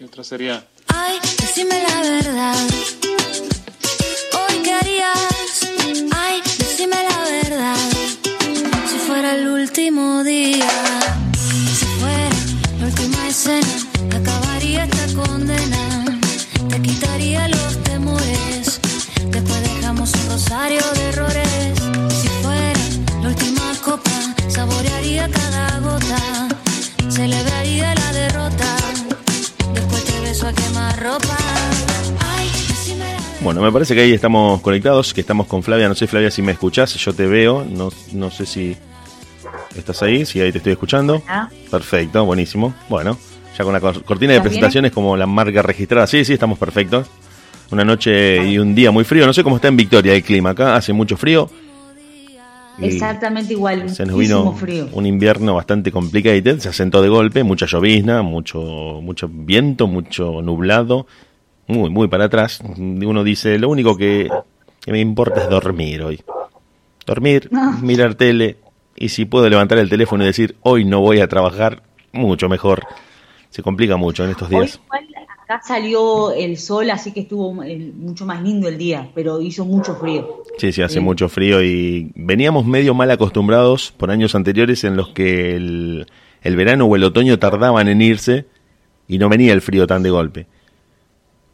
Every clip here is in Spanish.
Y otra sería. Ay, decime la verdad. Hoy qué harías. Ay, decime la verdad. Si fuera el último día. Saborearía cada gota. Celebraría la derrota. Después te beso a quemar ropa. Ay, decime la verdad. Bueno, me parece que ahí estamos conectados, que estamos con Flavia. No sé, Flavia, si me escuchás, yo te veo. No, no sé si estás ahí, si ahí te estoy escuchando. Ah. Perfecto, buenísimo. Bueno, ya con la cor- cortina de presentaciones como la marca registrada. Sí, sí, estamos perfectos. Una noche y un día muy frío. No sé cómo está en Victoria el clima. Acá hace mucho frío. Exactamente igual, Se nos vino frío. un invierno bastante complicado, se asentó de golpe, mucha llovizna, mucho, mucho viento, mucho nublado, muy, muy para atrás. Uno dice, lo único que, que me importa es dormir hoy. Dormir, Ah. mirar tele, y si puedo levantar el teléfono y decir, hoy no voy a trabajar, mucho mejor. Se complica mucho en estos días. Acá salió el sol, así que estuvo eh, mucho más lindo el día, pero hizo mucho frío. Sí, sí, hace Sí. mucho frío y veníamos medio mal acostumbrados por años anteriores en los que el, el verano o el otoño tardaban en irse y no venía el frío tan de golpe.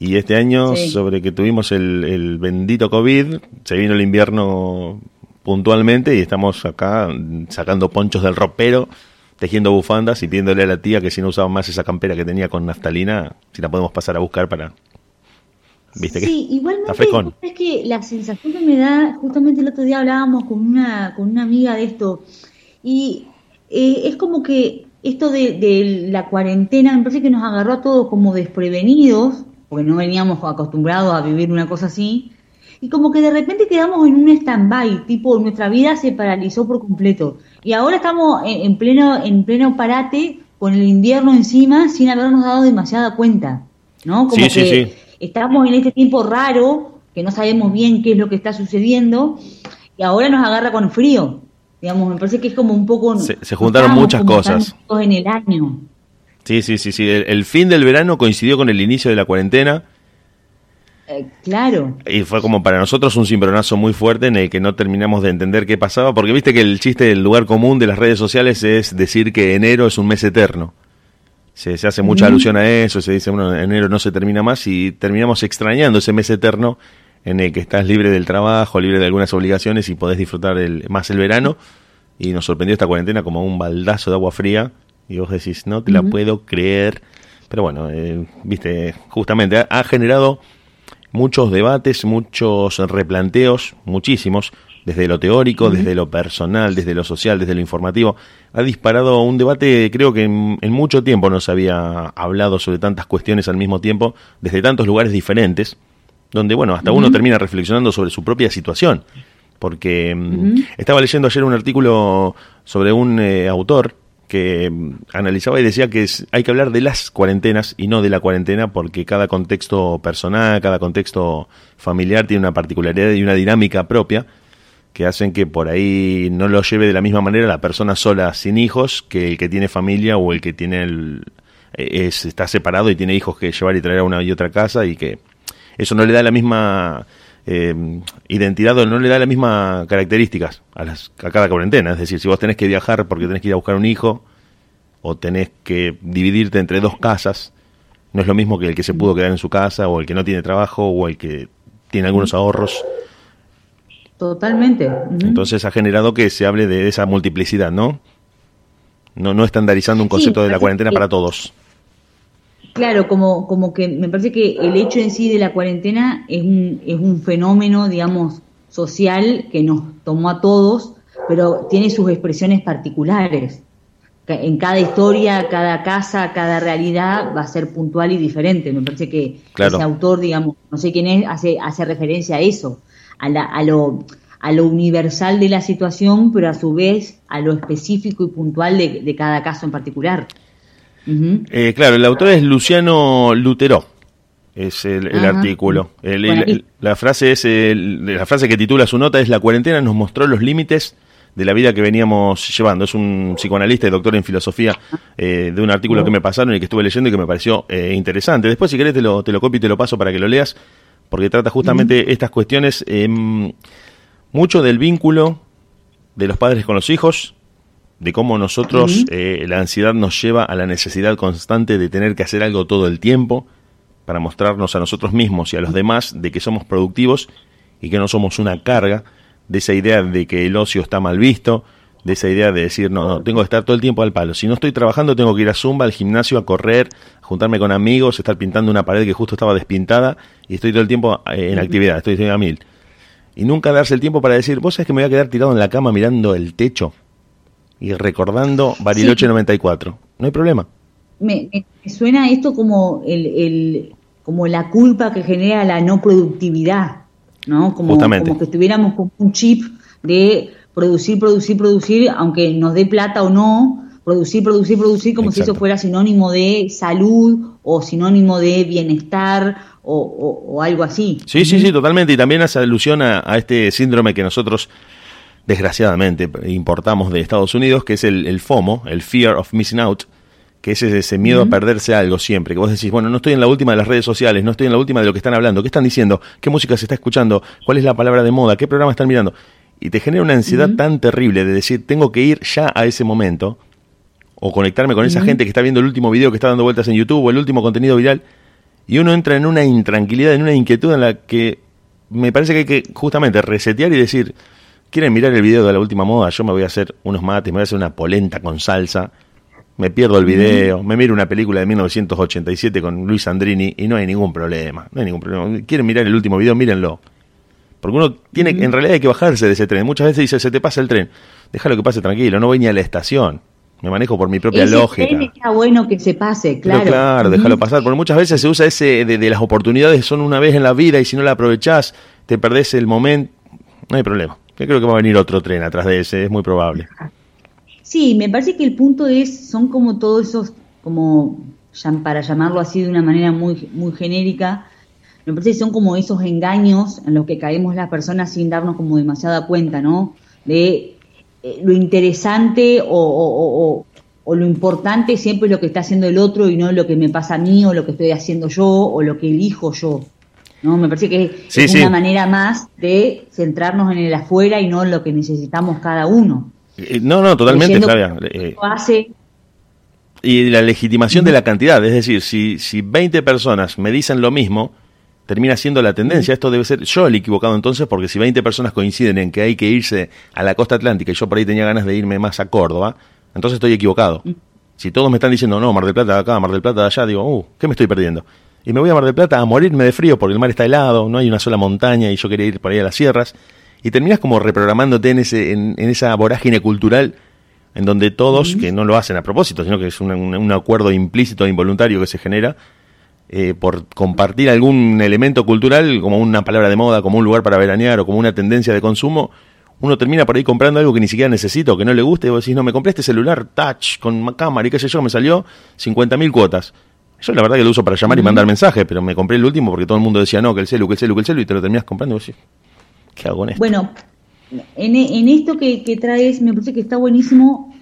Y este año, Sí. sobre que tuvimos el, el bendito COVID, se vino el invierno puntualmente y estamos acá sacando ponchos del ropero, tejiendo bufandas y pidiéndole a la tía que si no usaba más esa campera que tenía con naftalina, si la podemos pasar a buscar para... ¿Viste que Sí, igualmente está frescón? es que la sensación que me da, justamente el otro día hablábamos con una, con una amiga de esto, y eh, es como que esto de, de la cuarentena me parece que nos agarró a todos como desprevenidos, porque no veníamos acostumbrados a vivir una cosa así, y como que de repente quedamos en un stand-by, tipo nuestra vida se paralizó por completo. Y ahora estamos en, en pleno, en pleno parate con el invierno encima sin habernos dado demasiada cuenta, ¿no? Como Sí, que sí. estamos en este tiempo raro, que no sabemos bien qué es lo que está sucediendo, y ahora nos agarra con frío. Digamos, me parece que es como un poco... Se- se juntaron muchas cosas. en el año. Sí, sí, sí, sí. El, el fin del verano coincidió con el inicio de la cuarentena Eh, claro. y fue como para nosotros un cimbronazo muy fuerte en el que no terminamos de entender qué pasaba, porque viste que el chiste del lugar común de las redes sociales es decir que enero es un mes eterno. Se, se hace mucha alusión a eso, se dice, bueno, enero no se termina más y terminamos extrañando ese mes eterno en el que estás libre del trabajo, libre de algunas obligaciones y podés disfrutar el, más el verano. Y nos sorprendió esta cuarentena como un baldazo de agua fría y vos decís, no te la puedo creer. Pero bueno, eh, viste, justamente ha, ha generado muchos debates, muchos replanteos, muchísimos, desde lo teórico, desde lo personal, desde lo social, desde lo informativo. Ha disparado un debate, creo que en, en mucho tiempo no se había hablado sobre tantas cuestiones al mismo tiempo, desde tantos lugares diferentes, donde, bueno, hasta uno termina reflexionando sobre su propia situación. Porque mm, estaba leyendo ayer un artículo sobre un eh, autor que mm, analizaba y decía que hay que hablar de las cuarentenas y no de la cuarentena porque cada contexto personal, cada contexto familiar tiene una particularidad y una dinámica propia que hacen que por ahí no lo lleve de la misma manera la persona sola sin hijos que el que tiene familia o el que tiene el, es, está separado y tiene hijos que llevar y traer a una y otra casa y que eso no le da la misma eh, identidad o no le da las mismas características a, las, a cada cuarentena. Es decir, si vos tenés que viajar porque tenés que ir a buscar un hijo o tenés que dividirte entre dos casas, no es lo mismo que el que se pudo quedar en su casa o el que no tiene trabajo o el que tiene algunos ahorros. Totalmente. Entonces ha generado que se hable de esa multiplicidad, ¿no? No, no estandarizando un concepto de la cuarentena que- para todos. Claro, como, como que me parece que el hecho en sí de la cuarentena es un, es un fenómeno, digamos, social que nos tomó a todos, pero tiene sus expresiones particulares. En cada historia, cada casa, cada realidad va a ser puntual y diferente. Me parece que Claro. ese autor, digamos, no sé quién es, hace, hace referencia a eso, a, la, a, lo, a lo universal de la situación, pero a su vez a lo específico y puntual de, de cada caso en particular. Eh, claro, el autor es Luciano Lutero. Es el, artículo. El- Bueno, el- y- la frase es la frase que titula su nota es la cuarentena nos mostró los límites de la vida que veníamos llevando. Es un psicoanalista y doctor en filosofía eh, de un artículo que me pasaron y que estuve leyendo y que me pareció eh, interesante. Después, si querés, te lo, te lo copio y te lo paso para que lo leas, porque trata justamente estas cuestiones, em, mucho del vínculo de los padres con los hijos, de cómo nosotros, eh, la ansiedad nos lleva a la necesidad constante de tener que hacer algo todo el tiempo para mostrarnos a nosotros mismos y a los demás de que somos productivos y que no somos una carga, de esa idea de que el ocio está mal visto, de esa idea de decir, no, no, tengo que estar todo el tiempo al palo. Si no estoy trabajando, tengo que ir a Zumba, al gimnasio, a correr, a juntarme con amigos, estar pintando una pared que justo estaba despintada y estoy todo el tiempo eh, en actividad, estoy a mil. Y nunca darse el tiempo para decir, vos sabés que me voy a quedar tirado en la cama mirando el techo y recordando Bariloche 94. No hay problema. Me, me suena esto como el, el, como la culpa que genera la no productividad, ¿no? Como, como que estuviéramos con un chip de producir, producir, producir, aunque nos dé plata o no, producir, producir, producir, como si eso fuera sinónimo de salud o sinónimo de bienestar o, o, algo así. Sí, sí, sí, totalmente. Y también hace alusión a, a, este síndrome que nosotros, desgraciadamente, importamos de Estados Unidos, que es el, el FOMO, el Fear of Missing Out, que es ese miedo a perderse algo siempre, que vos decís, bueno, no estoy en la última de las redes sociales, no estoy en la última de lo que están hablando, qué están diciendo, qué música se está escuchando, cuál es la palabra de moda, qué programa están mirando. Y te genera una ansiedad tan terrible de decir, tengo que ir ya a ese momento, o conectarme con esa gente que está viendo el último video que está dando vueltas en YouTube, o el último contenido viral, y uno entra en una intranquilidad, en una inquietud en la que me parece que hay que justamente resetear y decir, quieren mirar el video de la última moda, yo me voy a hacer unos mates, me voy a hacer una polenta con salsa, me pierdo el video, me miro una película de 1987 con Luis Andrini y no hay ningún problema, no hay ningún problema. Quieren mirar el último video, mírenlo. Porque uno tiene, en realidad hay que bajarse de ese tren. Muchas veces dice, se te pasa el tren, déjalo que pase tranquilo, no voy ni a la estación. Me manejo por mi propia ese lógica. Tren está bueno que se pase, claro. Pero claro, déjalo pasar. Porque muchas veces se usa ese de, de, las oportunidades son una vez en la vida y si no la aprovechás, te perdés el momento. No hay problema. Yo creo que va a venir otro tren atrás de ese, es muy probable. Sí, me parece que el punto es, son como todos esos, como para llamarlo así de una manera muy, muy genérica, me parece que son como esos engaños en los que caemos las personas sin darnos como demasiada cuenta, ¿no? De eh, lo interesante o, o, lo importante siempre es lo que está haciendo el otro y no lo que me pasa a mí o lo que estoy haciendo yo o lo que elijo yo. ¿No? Me parece que Sí, es sí. una manera más de centrarnos en el afuera y no en lo que necesitamos cada uno. Eh, No, no, totalmente, Flavia. Eh, hace y la legitimación de la cantidad, es decir, si, si 20 personas me dicen lo mismo, termina siendo la tendencia. Esto debe ser yo el equivocado entonces, porque si 20 personas coinciden en que hay que irse a la costa atlántica y yo por ahí tenía ganas de irme más a Córdoba, entonces estoy equivocado. Si todos me están diciendo, no, Mar del Plata de acá, Mar del Plata de allá, digo, uh, ¿qué me estoy perdiendo? Y me voy a Mar del Plata a morirme de frío porque el mar está helado, no hay una sola montaña y yo quería ir por ahí a las sierras. Y terminas como reprogramándote en, ese, en, en esa vorágine cultural en donde todos, que no lo hacen a propósito, sino que es un, un- acuerdo implícito e involuntario que se genera, eh, por compartir algún elemento cultural, como una palabra de moda, como un lugar para veranear o como una tendencia de consumo, uno termina por ahí comprando algo que ni siquiera necesita o que no le guste, y vos decís, no, me compré este celular touch con ma- cámara y qué sé yo, me salió 50.000 cuotas. Yo la verdad que lo uso para llamar y mandar mensajes, pero me compré el último porque todo el mundo decía, no, que el celu, que el celu, que el celu, y te lo terminas comprando y vos decís, ¿qué hago con esto? Bueno, en, en esto que, que traes me parece que está buenísimo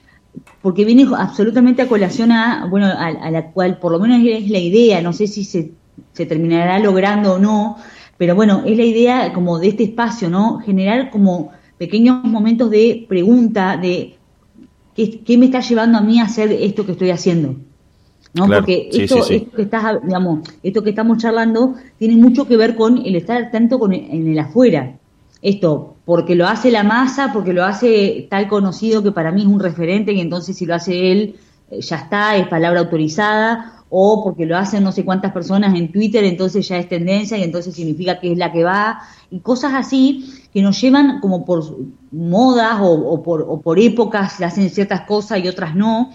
porque viene absolutamente a colación a, bueno, a, a la cual por lo menos es la idea, no sé si se, se terminará logrando o no, pero bueno, es la idea como de este espacio, ¿no? Generar como pequeños momentos de pregunta, de qué, qué me está llevando a mí a hacer esto que estoy haciendo. ¿No? Claro, Porque esto, sí, sí. esto que estás, digamos, esto que estamos charlando tiene mucho que ver con el estar tanto con el- en el afuera. Esto, porque lo hace la masa, porque lo hace tal conocido que para mí es un referente y entonces si lo hace él eh, ya está, es palabra autorizada, o porque lo hacen no sé cuántas personas en Twitter, entonces ya es tendencia y entonces significa que es la que va, y cosas así que nos llevan como por modas o, o por, o por épocas, hacen ciertas cosas y otras no,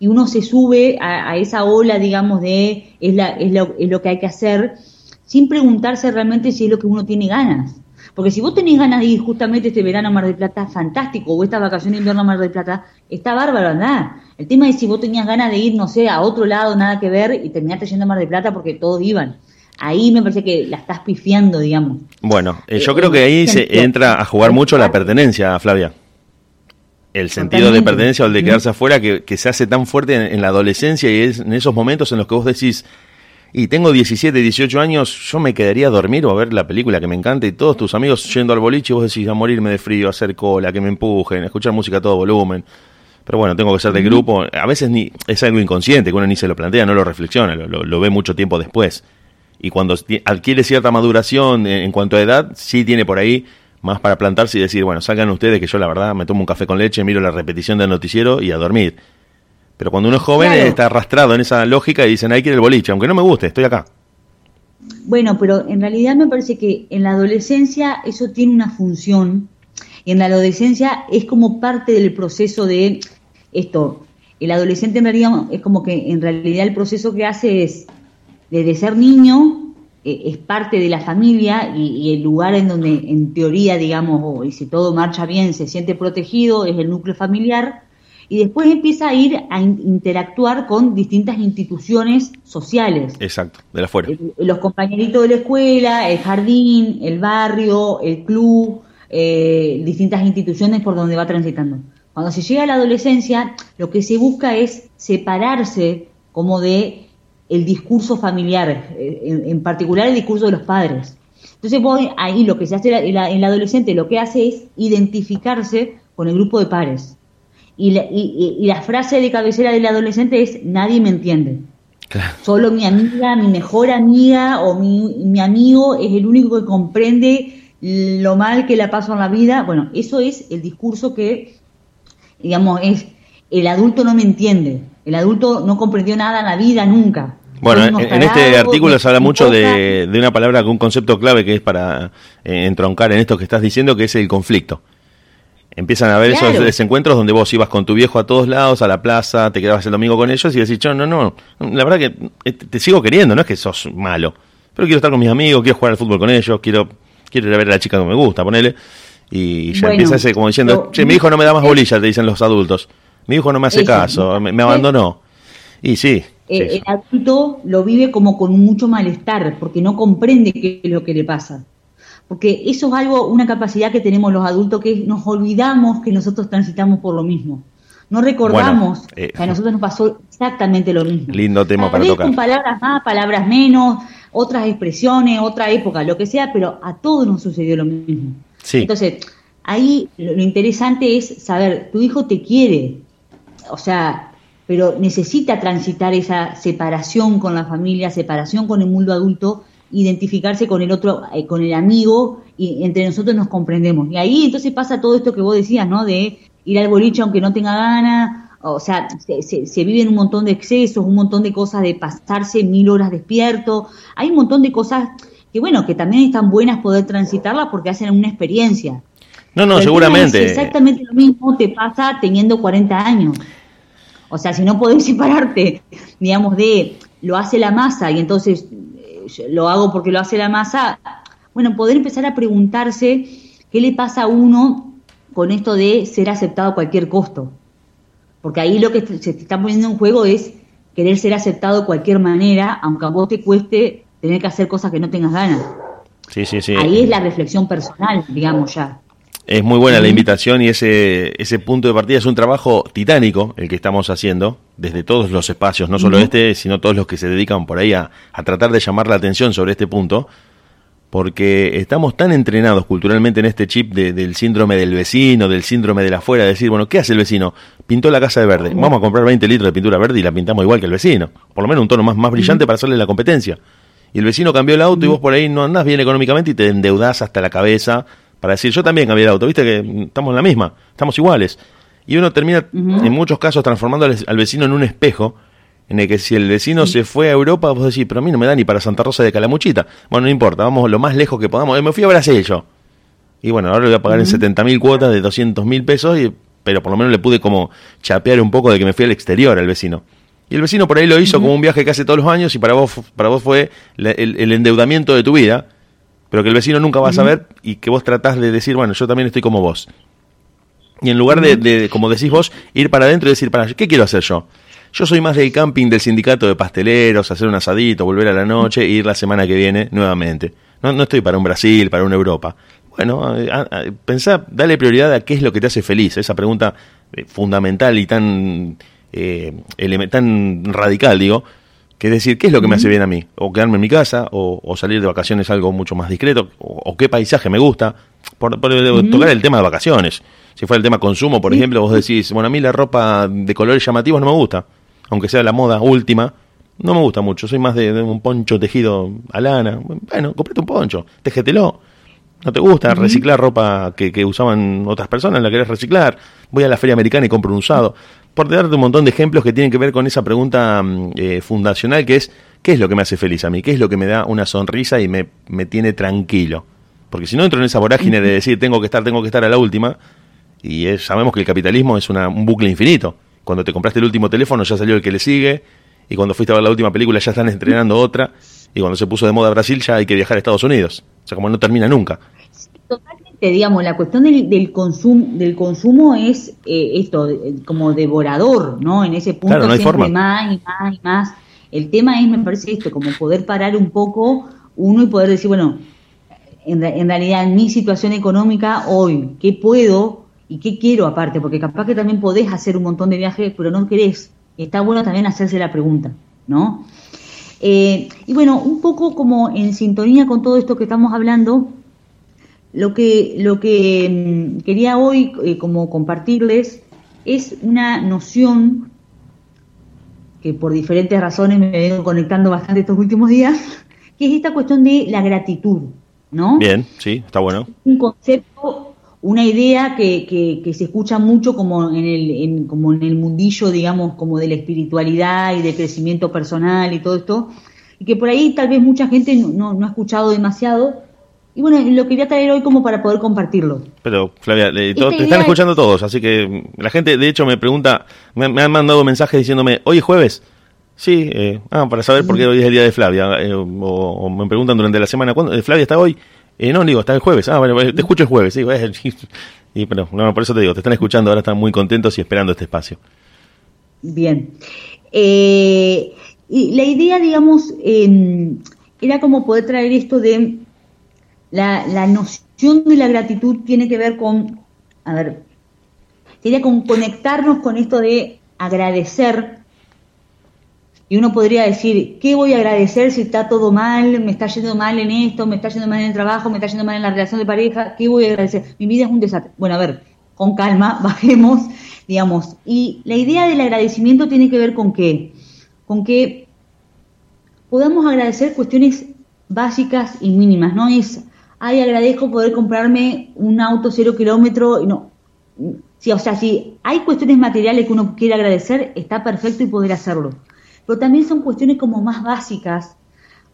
y uno se sube a, a esa ola, digamos, de es, la, es, lo, es lo que hay que hacer, sin preguntarse realmente si es lo que uno tiene ganas. Porque si vos tenés ganas de ir justamente este verano a Mar del Plata, fantástico, o esta vacación de invierno a Mar del Plata, está bárbaro, andá. El tema es si vos tenías ganas de ir, no sé, a otro lado, nada que ver, y terminaste yendo a Mar del Plata porque todos iban. Ahí me parece que la estás pifiando, digamos. Bueno, eh, yo Eh, creo que ahí en- se entra a jugar mucho la pertenencia, Flavia. El sentido de pertenencia o el de quedarse afuera que, que se hace tan fuerte en, en, la adolescencia y es en esos momentos en los que vos decís, y tengo 17, 18 años, yo me quedaría a dormir o a ver la película que me encanta y todos tus amigos yendo al boliche y vos decís a morirme de frío, a hacer cola, que me empujen, a escuchar música a todo volumen. Pero bueno, tengo que ser de grupo. A veces ni es algo inconsciente, que uno ni se lo plantea, no lo reflexiona, lo, lo, lo ve mucho tiempo después. Y cuando adquiere cierta maduración en, en cuanto a edad, sí tiene por ahí más para plantarse y decir, bueno, salgan ustedes que yo la verdad me tomo un café con leche, miro la repetición del noticiero y a dormir. Pero cuando uno es joven claro. está arrastrado en esa lógica y dicen, hay que ir al boliche, aunque no me guste, estoy acá. Bueno, pero en realidad me parece que en la adolescencia eso tiene una función y en la adolescencia es como parte del proceso de esto. El adolescente en realidad es como que en realidad el proceso que hace es desde ser niño es parte de la familia y, y, el lugar en donde en teoría digamos oh, y si todo marcha bien se siente protegido es el núcleo familiar y después empieza a ir a in interactuar con distintas instituciones sociales. Exacto, de la fuera. Los compañeritos de la escuela, el jardín, el barrio, el club, eh, distintas instituciones por donde va transitando. Cuando se llega a la adolescencia, lo que se busca es separarse como de el discurso familiar, eh, en, en particular el discurso de los padres. Entonces voy ahí lo que se hace en la adolescente lo que hace es identificarse con el grupo de pares y la, y, y la, frase de cabecera del adolescente es nadie me entiende. Claro. Solo mi amiga, mi mejor amiga o mi, mi, amigo es el único que comprende lo mal que la paso en la vida. Bueno, eso es el discurso que, digamos, es el adulto no me entiende. El adulto no comprendió nada en la vida nunca. Bueno, en, en, este artículo se habla mucho de, de, una palabra, un concepto clave que es para eh, entroncar en esto que estás diciendo, que es el conflicto. Empiezan a haber claro. esos desencuentros donde vos ibas con tu viejo a todos lados, a la plaza, te quedabas el domingo con ellos y decís, no, no, no, la verdad que eh, te sigo queriendo, no es que sos malo, pero quiero estar con mis amigos, quiero jugar al fútbol con ellos, quiero, quiero ir a ver a la chica que me gusta, ponele. Y ya bueno, empieza ese como diciendo, che, mi hijo no me da más bolilla, te dicen los adultos. Mi hijo no me hace eso, caso, me, me, abandonó. Y sí, eh, sí, El adulto lo vive como con mucho malestar, porque no comprende qué es lo que le pasa porque eso es algo, una capacidad que tenemos los adultos que nos olvidamos que nosotros transitamos por lo mismo. No recordamos bueno, eh, que a nosotros nos pasó exactamente lo mismo. Lindo tema para tocar. Con palabras más, palabras menos, otras expresiones, otra época, lo que sea, pero a todos nos sucedió lo mismo. Sí. Entonces, ahí lo interesante es saber, tu hijo te quiere, o sea, pero necesita transitar esa separación con la familia, separación con el mundo adulto, identificarse con el otro, eh, con el amigo, y entre nosotros nos comprendemos. Y ahí entonces pasa todo esto que vos decías, ¿no? De ir al boliche aunque no tenga ganas, o sea, se, se, se, viven un montón de excesos, un montón de cosas de pasarse mil horas despierto, hay un montón de cosas que bueno, que también están buenas poder transitarlas porque hacen una experiencia. No, no, seguramente. exactamente lo mismo te pasa teniendo 40 años. O sea, si no podés separarte, digamos, de lo hace la masa y entonces lo hago porque lo hace la masa, bueno, poder empezar a preguntarse qué le pasa a uno con esto de ser aceptado a cualquier costo. Porque ahí lo que se te está poniendo en juego es querer ser aceptado de cualquier manera, aunque a vos te cueste tener que hacer cosas que no tengas ganas. Sí, sí, sí. Ahí es la reflexión personal, digamos ya. Es muy buena la invitación y ese, ese punto de partida es un trabajo titánico el que estamos haciendo desde todos los espacios, no solo uh -huh. este, sino todos los que se dedican por ahí a, a, tratar de llamar la atención sobre este punto, porque estamos tan entrenados culturalmente en este chip de, del síndrome del vecino, del síndrome de la afuera, de decir, bueno, ¿qué hace el vecino? Pintó la casa de verde, vamos a comprar 20 litros de pintura verde y la pintamos igual que el vecino, por lo menos un tono más, más brillante uh -huh. para hacerle la competencia. Y el vecino cambió el auto y vos por ahí no andás bien económicamente y te endeudás hasta la cabeza para decir, yo también cambié de auto, viste que estamos en la misma, estamos iguales. Y uno termina, uh -huh. en muchos casos, transformando al, al, vecino en un espejo, en el que si el vecino se fue a Europa, vos decís, pero a mí no me da ni para Santa Rosa de Calamuchita. Bueno, no importa, vamos lo más lejos que podamos. Me fui a Brasil yo. Y bueno, ahora le voy a pagar uh -huh. en 70 mil cuotas de 200 mil pesos, y, pero por lo menos le pude como chapear un poco de que me fui al exterior al vecino. Y el vecino por ahí lo hizo como un viaje que hace todos los años y para vos, para vos fue el, el endeudamiento de tu vida pero que el vecino nunca va a saber y que vos tratás de decir, bueno, yo también estoy como vos. Y en lugar de, de como decís vos, ir para adentro y decir, para, ¿qué quiero hacer yo? Yo soy más del camping del sindicato de pasteleros, hacer un asadito, volver a la noche e ir la semana que viene nuevamente. No, no estoy para un Brasil, para una Europa. bueno, a- a- pensá, dale prioridad a qué es lo que te hace feliz, esa pregunta eh, fundamental y tan, eh, tan radical, digo, que es decir, ¿qué es lo que me hace bien a mí? O quedarme en mi casa, o, o salir de vacaciones algo mucho más discreto, o, o qué paisaje me gusta, por, por tocar el tema de vacaciones. Si fuera el tema consumo, por ejemplo, vos decís, bueno, a mí la ropa de colores llamativos no me gusta, aunque sea la moda última, no me gusta mucho, soy más de, de un poncho tejido a lana. Bueno, comprate un poncho, tejetelo. ¿No te gusta reciclar ropa que, que usaban otras personas? ¿La querés reciclar? Voy a la feria americana y compro un usado. Por darte un montón de ejemplos que tienen que ver con esa pregunta mm, eh, fundacional que es, ¿qué es lo que me hace feliz a mí? ¿Qué es lo que me da una sonrisa y me, me tiene tranquilo? Porque si no entro en esa vorágine de decir, tengo que estar, tengo que estar a la última, y es- sabemos que el capitalismo es una- un bucle infinito. Cuando te compraste el último teléfono ya salió el que le sigue, y cuando fuiste a ver la última película ya están estrenando otra, y cuando se puso de moda Brasil ya hay que viajar a Estados Unidos. O sea, como no termina nunca. Totalmente, digamos, la cuestión del, del, consumo, del consumo es eh, esto, eh, como devorador, ¿no? En ese punto Claro, no siempre forma. más y más y más. El tema es, me parece esto, como poder parar un poco uno y poder decir, bueno, en, en realidad en mi situación económica hoy, ¿qué puedo y qué quiero aparte? Porque capaz que también podés hacer un montón de viajes, pero no querés. Está bueno también hacerse la pregunta, ¿no? Eh, y bueno, un poco como en sintonía con todo esto que estamos hablando, lo que, lo que mm, quería hoy eh, como compartirles es una noción que por diferentes razones me vengo conectando bastante estos últimos días, que es esta cuestión de la gratitud, ¿no? Bien, sí, está bueno. un concepto, una idea que, que, que se escucha mucho como en el en, como en el mundillo, digamos, como de la espiritualidad y de crecimiento personal y todo esto, y que por ahí tal vez mucha gente no, no, no ha escuchado demasiado. Y bueno, lo quería traer hoy como para poder compartirlo. Pero, Flavia, eh, to- te están es- escuchando todos, así que mm, la gente, de hecho, me pregunta, me, me han mandado mensajes diciéndome, ¿hoy es jueves? Sí, eh, ah, para saber por qué hoy es el día de Flavia. eh, o, o me preguntan durante la semana, ¿cuándo? eh, ¿Flavia está hoy? Eh, no, digo, está el jueves. Ah, bueno, te escucho el jueves. Sí, bueno, y, pero, no, por eso te digo, te están escuchando, ahora están muy contentos y esperando este espacio. Bien. Eh, y la idea, digamos, eh, era como poder traer esto de la, la noción de la gratitud tiene que ver con, a ver, sería con conectarnos con esto de agradecer. Y uno podría decir, ¿qué voy a agradecer si está todo mal? ¿Me está yendo mal en esto? ¿Me está yendo mal en el trabajo? ¿Me está yendo mal en la relación de pareja? ¿Qué voy a agradecer? Mi vida es un desastre. Bueno, a ver, con calma, bajemos, digamos. Y la idea del agradecimiento tiene que ver con qué? Con que podamos agradecer cuestiones básicas y mínimas. No es, ay, agradezco poder comprarme un auto cero kilómetro. No. Sí, o sea, si hay cuestiones materiales que uno quiere agradecer, está perfecto y poder hacerlo. Pero también son cuestiones como más básicas,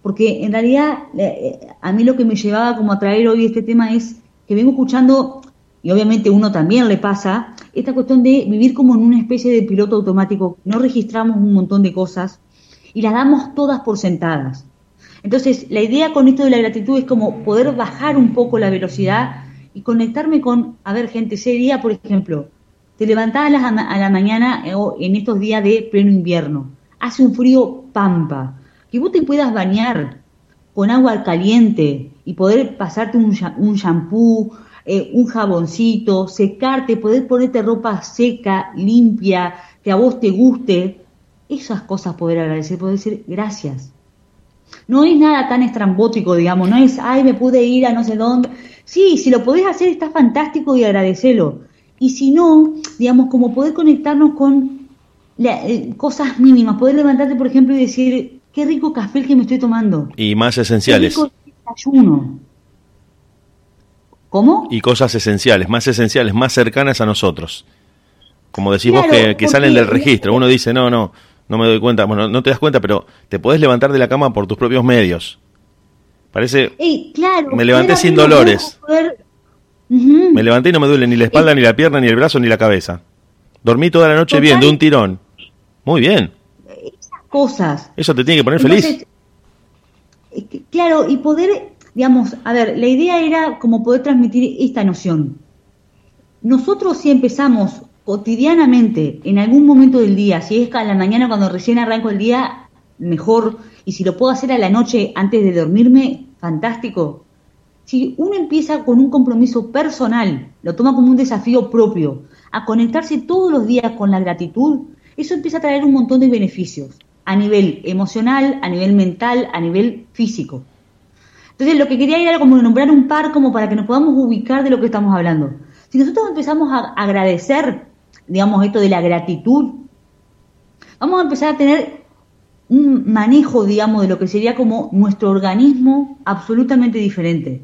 porque en realidad eh, a mí lo que me llevaba como a traer hoy este tema es que vengo escuchando, y obviamente uno también le pasa, esta cuestión de vivir como en una especie de piloto automático, no registramos un montón de cosas y las damos todas por sentadas. Entonces, la idea con esto de la gratitud es como poder bajar un poco la velocidad y conectarme con, a ver, gente, ese día, por ejemplo, te levantás a la, a la mañana eh, o en estos días de pleno invierno, hace un frío pampa, que vos te puedas bañar con agua caliente y poder pasarte un, un shampoo, eh, un jaboncito, secarte, poder ponerte ropa seca, limpia, que a vos te guste, esas cosas poder agradecer, poder decir gracias. No es nada tan estrambótico, digamos, no es, ay, me pude ir a no sé dónde. Sí, si lo podés hacer está fantástico y agradecelo. Y si no, digamos, como poder conectarnos con la- eh, cosas mínimas, poder levantarte, por ejemplo, y decir, qué rico café el que me estoy tomando. Y más Qué esenciales. rico desayuno. ¿Cómo? Y cosas esenciales, más esenciales, más cercanas a nosotros. Como decís vos Claro, que, que salen del registro. Uno dice, no, no, no me doy cuenta. Bueno, no te das cuenta, pero te podés levantar de la cama por tus propios medios. Parece, Ey, claro, Me levanté sin dolores. me levanté y no me duele ni la espalda, ni la pierna, ni el brazo, ni la cabeza. Dormí toda la noche Total. bien, de un tirón. Muy bien. Esas cosas. Eso te tiene que poner Entonces, feliz. Claro, y poder, digamos, a ver, la idea era como poder transmitir esta noción. Nosotros si empezamos cotidianamente, en algún momento del día, si es a la mañana cuando recién arranco el día, mejor, y si lo puedo hacer a la noche antes de dormirme, fantástico. si uno empieza con un compromiso personal, lo toma como un desafío propio, a conectarse todos los días con la gratitud, eso empieza a traer un montón de beneficios a nivel emocional, a nivel mental, a nivel físico. Entonces, lo que quería era como nombrar un par como para que nos podamos ubicar de lo que estamos hablando. Si nosotros empezamos a agradecer, digamos, esto de la gratitud, vamos a empezar a tener un manejo, digamos, de lo que sería como nuestro organismo absolutamente diferente.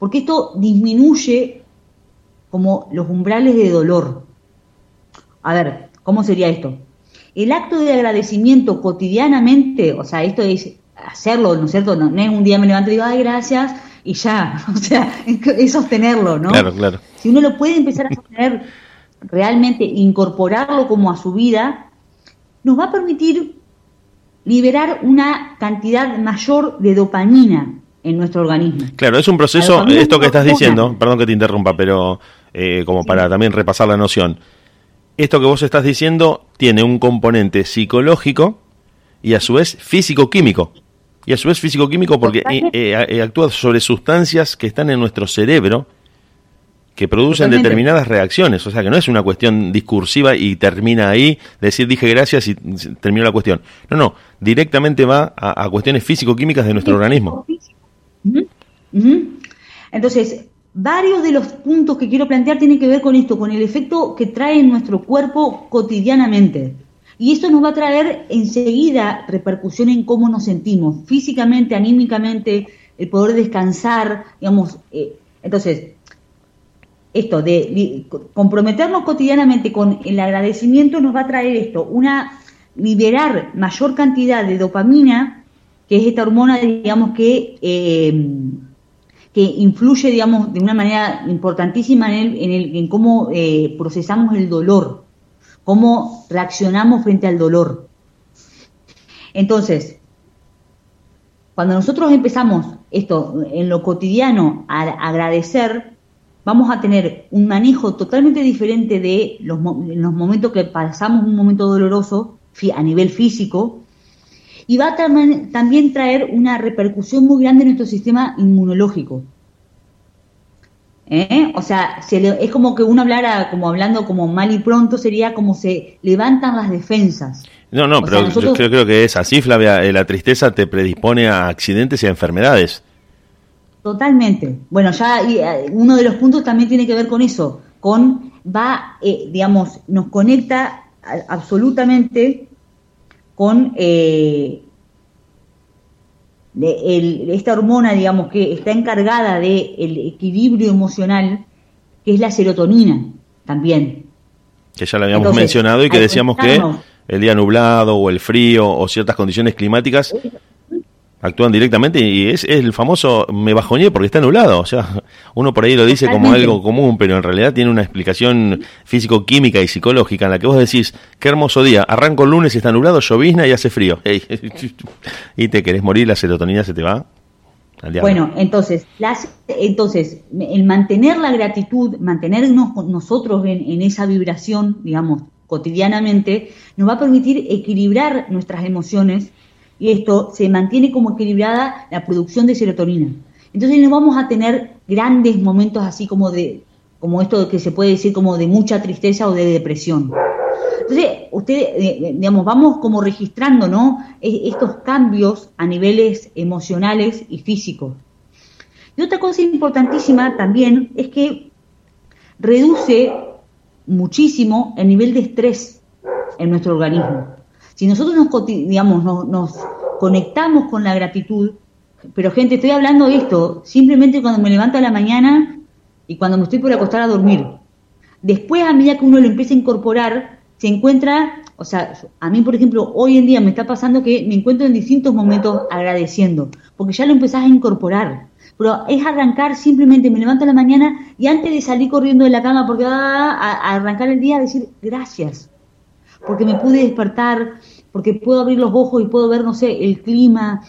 Porque esto disminuye como los umbrales de dolor. A ver, ¿cómo sería esto? El acto de agradecimiento cotidianamente, o sea, esto es hacerlo, ¿no es cierto? No, es un día me levanto y digo, ay, gracias, y ya, o sea, es sostenerlo, ¿no? Claro, claro. Si uno lo puede empezar a sostener, realmente incorporarlo como a su vida, nos va a permitir liberar una cantidad mayor de dopamina en nuestro organismo. Claro, es un proceso, esto que estás diciendo, perdón que te interrumpa, pero eh, como para también repasar la noción esto que vos estás diciendo tiene un componente psicológico y a su vez físico-químico. Y a su vez físico-químico porque eh, eh, actúa sobre sustancias que están en nuestro cerebro que producen determinadas reacciones. O sea que no es una cuestión discursiva y termina ahí, decir dije gracias y terminó la cuestión. No, no, directamente va a, cuestiones físico-químicas de nuestro organismo. Entonces, Varios de los puntos que quiero plantear tienen que ver con esto, con el efecto que trae en nuestro cuerpo cotidianamente. Y esto nos va a traer enseguida repercusión en cómo nos sentimos, físicamente, anímicamente, el poder descansar, digamos. Eh, entonces, esto de comprometernos cotidianamente con el agradecimiento nos va a traer esto, una liberar mayor cantidad de dopamina, que es esta hormona, digamos, que eh, que influye, digamos, de una manera importantísima en, el, en, cómo eh, procesamos el dolor, cómo reaccionamos frente al dolor. Entonces, cuando nosotros empezamos esto en lo cotidiano a agradecer, vamos a tener un manejo totalmente diferente de los, los momentos que pasamos un momento doloroso a nivel físico y va a también traer una repercusión muy grande en nuestro sistema inmunológico. ¿Eh? O sea, es como que uno hablara, como hablando como mal y pronto, sería como se levantan las defensas. No, no, pero yo creo, que es así, Flavia. Eh, la tristeza te predispone a accidentes y a enfermedades. Totalmente. Bueno, ya eh, uno de los puntos también tiene que ver con eso, con va, digamos, nos conecta absolutamente con eh, esta hormona, digamos, que está encargada del equilibrio emocional, que es la serotonina también. Que ya lo habíamos mencionado y que decíamos que el día nublado o el frío o ciertas condiciones climáticas actúan directamente y es, el famoso me bajoñé porque está nublado. O sea, uno por ahí lo dice como algo común, pero en realidad tiene una explicación físico-química y psicológica en la que vos decís, qué hermoso día, arranco el lunes y está nublado, llovizna y hace frío. y te querés morir, la serotonina se te va. Bueno, entonces, las, entonces, el mantener la gratitud, mantenernos nosotros en, en esa vibración, digamos, cotidianamente, nos va a permitir equilibrar nuestras emociones y esto se mantiene como equilibrada la producción de serotonina. Entonces no vamos a tener grandes momentos así como de como esto que se puede decir como de mucha tristeza o de depresión. Entonces, ustedes, eh, eh, digamos, vamos como registrando, ¿no? Estos cambios a niveles emocionales y físicos. Y otra cosa importantísima también es que reduce muchísimo el nivel de estrés en nuestro organismo. Si nosotros nos, digamos, nos, conectamos con la gratitud, pero gente, estoy hablando de esto simplemente cuando me levanto a la mañana y cuando me estoy por acostar a dormir. Después, a medida que uno lo empieza a incorporar, se encuentra, o sea, a mí, por ejemplo, hoy en día me está pasando que me encuentro en distintos momentos agradeciendo, porque ya lo empezás a incorporar. Pero es arrancar simplemente, me levanto a la mañana y antes de salir corriendo de la cama porque va a arrancar el día, decir gracias porque me pude despertar, porque puedo abrir los ojos y puedo ver, no sé, el clima,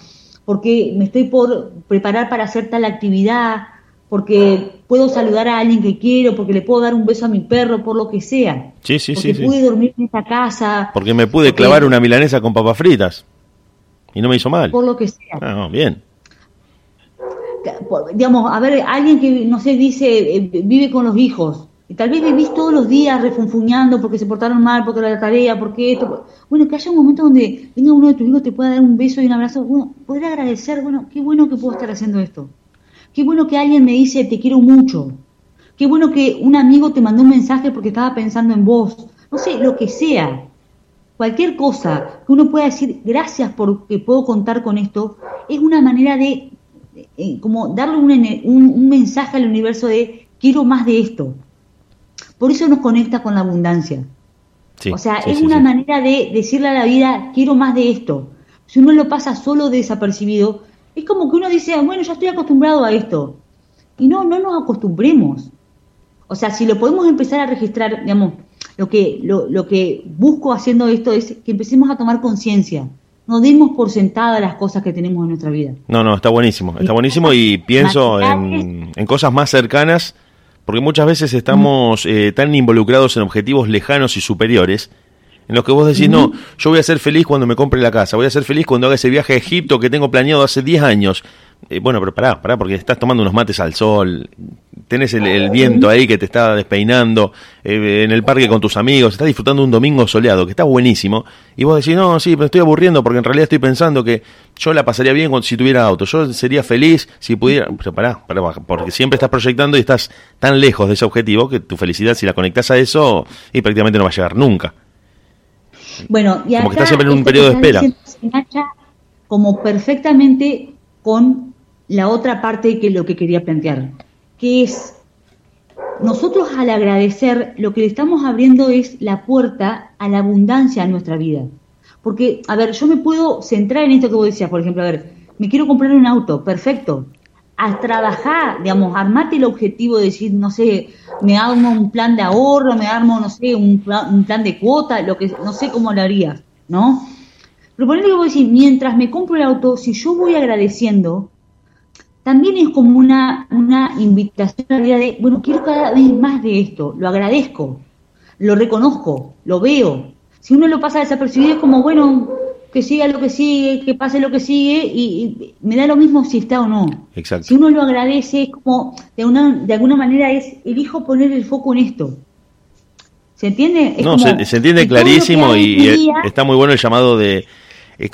porque me estoy por preparar para hacer tal actividad, porque puedo saludar a alguien que quiero, porque le puedo dar un beso a mi perro, por lo que sea. Sí, sí, porque pude dormir en esta casa. Porque me pude clavar una milanesa con papas fritas y no me hizo mal. Por lo que sea. Ah, bien. digamos, a ver, alguien que, no sé, dice, eh, vive con los hijos, y tal vez vivís todos los días refunfuñando porque se portaron mal, porque la tarea, porque esto. Bueno, que haya un momento donde venga uno de tus hijos, te pueda dar un beso y un abrazo. Bueno, poder agradecer, bueno, qué bueno que puedo estar haciendo esto. Qué bueno que alguien me dice, te quiero mucho. Qué bueno que un amigo te mandó un mensaje porque estaba pensando en vos. No sé, lo que sea. Cualquier cosa que uno pueda decir, gracias porque puedo contar con esto, es una manera de, eh, como darle un, un mensaje al universo de, quiero más de esto por eso nos conecta con la abundancia. o sea, es una manera de decirle a la vida, quiero más de esto. Si uno lo pasa solo desapercibido, es como que uno dice, bueno, ya estoy acostumbrado a esto. Y no, no nos acostumbremos. O sea, si lo podemos empezar a registrar, digamos, lo que, lo, lo que busco haciendo esto es que empecemos a tomar conciencia. No demos por sentada las cosas que tenemos en nuestra vida. No, no, está buenísimo. Está buenísimo y pienso en, en cosas más cercanas porque muchas veces estamos eh, tan involucrados en objetivos lejanos y superiores, en los que vos decís, no, yo voy a ser feliz cuando me compre la casa, voy a ser feliz cuando haga ese viaje a Egipto que tengo planeado hace 10 años. Eh, bueno, pero pará, pará, porque estás tomando unos mates al sol, tenés el, viento ahí que te está despeinando, eh, en el parque con tus amigos, estás disfrutando un domingo soleado, que está buenísimo, y vos decís, no, sí, pero estoy aburriendo porque en realidad estoy pensando que yo la pasaría bien cuando, si tuviera auto, yo sería feliz si pudiera, pero pará, pará, porque siempre estás proyectando y estás tan lejos de ese objetivo que tu felicidad, si la conectas a eso, y prácticamente no va a llegar nunca. Bueno, y como que estás siempre en un periodo de espera. Como perfectamente con la otra parte que lo que quería plantear, que es nosotros al agradecer lo que le estamos abriendo es la puerta a la abundancia en nuestra vida. Porque, a ver, yo me puedo centrar en esto que vos decías, por ejemplo, a ver, me quiero comprar un auto, perfecto. A trabajar, digamos, armate el objetivo de decir, no sé, me armo un plan de ahorro, me armo, no sé, un plan, de cuota, lo que, no sé cómo lo harías, ¿no? Pero que vos decís, mientras me compro el auto, si yo voy agradeciendo, también es como una, una invitación a la vida de, bueno, quiero cada vez más de esto, lo agradezco, lo reconozco, lo veo. Si uno lo pasa desapercibido es como, bueno, que siga lo que sigue, que pase lo que sigue, y, me da lo mismo si está o no. Exacto. Si uno lo agradece, es como, de, una, de alguna manera es, elijo poner el foco en esto. ¿Se entiende? no, se, entiende clarísimo y está muy bueno el llamado de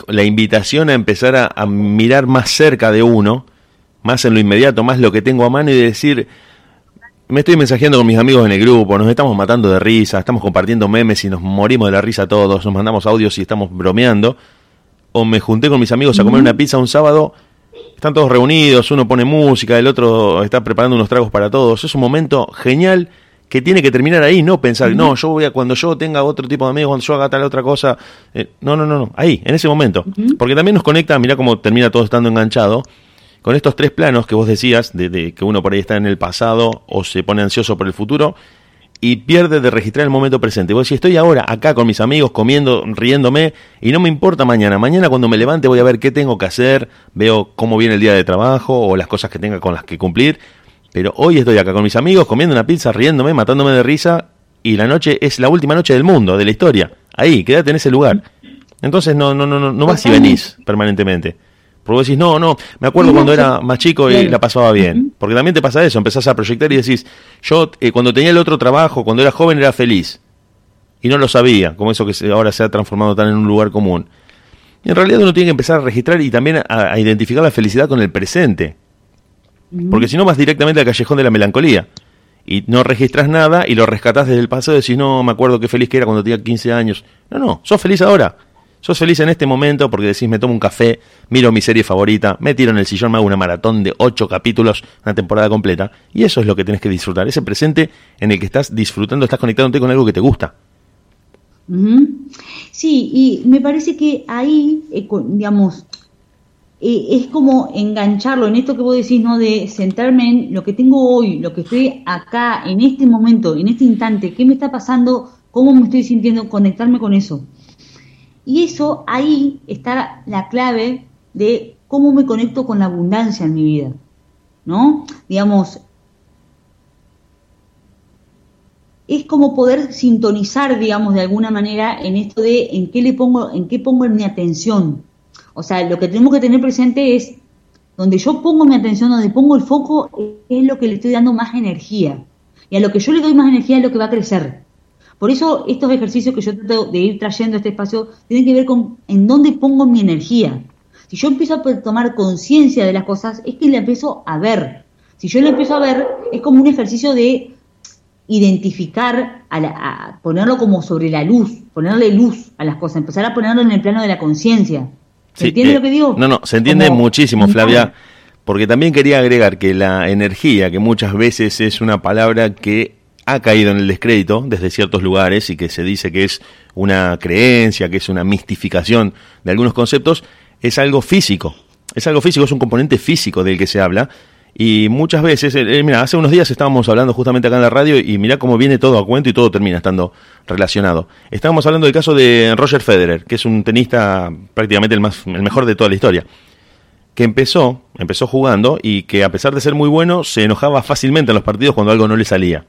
la invitación a empezar a mirar más cerca de uno más en lo inmediato, más lo que tengo a mano y decir, me estoy mensajeando con mis amigos en el grupo, nos estamos matando de risa, estamos compartiendo memes y nos morimos de la risa todos, nos mandamos audios y estamos bromeando, o me junté con mis amigos a comer una pizza un sábado, están todos reunidos, uno pone música, el otro está preparando unos tragos para todos, es un momento genial que tiene que terminar ahí, no pensar, no, yo voy a, cuando yo tenga otro tipo de amigos, cuando yo haga tal otra cosa, eh, no, no, no, no, ahí, en ese momento, porque también nos conecta, mira cómo termina todo estando enganchado, con estos tres planos que vos decías, de, que uno por ahí está en el pasado o se pone ansioso por el futuro, y pierde de registrar el momento presente. Vos decís, estoy ahora acá con mis amigos, comiendo, riéndome, y no me importa mañana. Mañana cuando me levante voy a ver qué tengo que hacer, veo cómo viene el día de trabajo o las cosas que tenga con las que cumplir. Pero hoy estoy acá con mis amigos, comiendo una pizza, riéndome, matándome de risa, y la noche es la última noche del mundo, de la historia. Ahí, quédate en ese lugar. Entonces no, no, no, no, no vas y venís permanentemente. Porque vos decís, no, no, me acuerdo cuando era más chico y la pasaba bien. Porque también te pasa eso, empezás a proyectar y decís, yo eh, cuando tenía el otro trabajo, cuando era joven era feliz. Y no lo sabía, como eso que ahora se ha transformado tan en un lugar común. Y en realidad uno tiene que empezar a registrar y también a, identificar la felicidad con el presente. Porque si no vas directamente al callejón de la melancolía. Y no registras nada y lo rescatás desde el pasado y decís, no, me acuerdo qué feliz que era cuando tenía 15 años. No, no, sos feliz ahora. Sos feliz en este momento porque decís, me tomo un café, miro mi serie favorita, me tiro en el sillón, me hago una maratón de ocho capítulos, una temporada completa. Y eso es lo que tenés que disfrutar, ese presente en el que estás disfrutando, estás conectándote con algo que te gusta. Sí, y me parece que ahí, eh, digamos, eh, es como engancharlo en esto que vos decís, ¿no? De centrarme en lo que tengo hoy, lo que estoy acá, en este momento, en este instante, qué me está pasando, cómo me estoy sintiendo, conectarme con eso. Y eso ahí está la clave de cómo me conecto con la abundancia en mi vida. ¿No? Digamos, es como poder sintonizar, digamos, de alguna manera en esto de en qué le pongo, en qué pongo mi atención. O sea, lo que tenemos que tener presente es donde yo pongo mi atención, donde pongo el foco, es lo que le estoy dando más energía. Y a lo que yo le doy más energía es lo que va a crecer. Por eso estos ejercicios que yo trato de ir trayendo a este espacio tienen que ver con en dónde pongo mi energía. Si yo empiezo a tomar conciencia de las cosas, es que la empiezo a ver. Si yo la empiezo a ver, es como un ejercicio de identificar, a, ponerlo como sobre la luz, ponerle luz a las cosas, empezar a ponerlo en el plano de la conciencia. ¿Se entiende eh, lo que digo? No, no, se entiende muchísimo, Flavia, porque también quería agregar que la energía, que muchas veces es una palabra que ha caído en el descrédito desde ciertos lugares y que se dice que es una creencia, que es una mistificación de algunos conceptos, es algo físico. Es algo físico, es un componente físico del que se habla y muchas veces, eh, eh, mira, hace unos días estábamos hablando justamente acá en la radio y mira cómo viene todo a cuento y todo termina estando relacionado. Estábamos hablando del caso de Roger Federer, que es un tenista prácticamente el, más, el mejor de toda la historia, que empezó, empezó jugando y que a pesar de ser muy bueno, se enojaba fácilmente en los partidos cuando algo no le salía.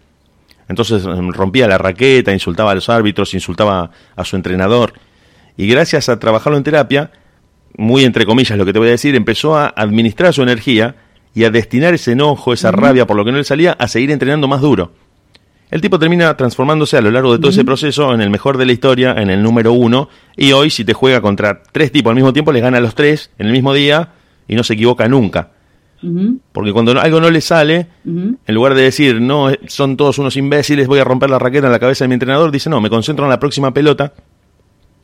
Entonces em, rompía la raqueta, insultaba a los árbitros, insultaba a su entrenador. Y gracias a trabajarlo en terapia, muy entre comillas lo que te voy a decir, empezó a administrar su energía y a destinar ese enojo, esa rabia por lo que no le salía, a seguir entrenando más duro. El tipo termina transformándose a lo largo de todo ese proceso en el mejor de la historia, en el número uno, y hoy si te juega contra tres tipos al mismo tiempo, les gana a los tres en el mismo día y no se equivoca nunca. Porque cuando algo no le sale, en lugar de decir, no, son todos unos imbéciles, voy a romper la raqueta en la cabeza de mi entrenador, dice, no, me concentro en la próxima pelota,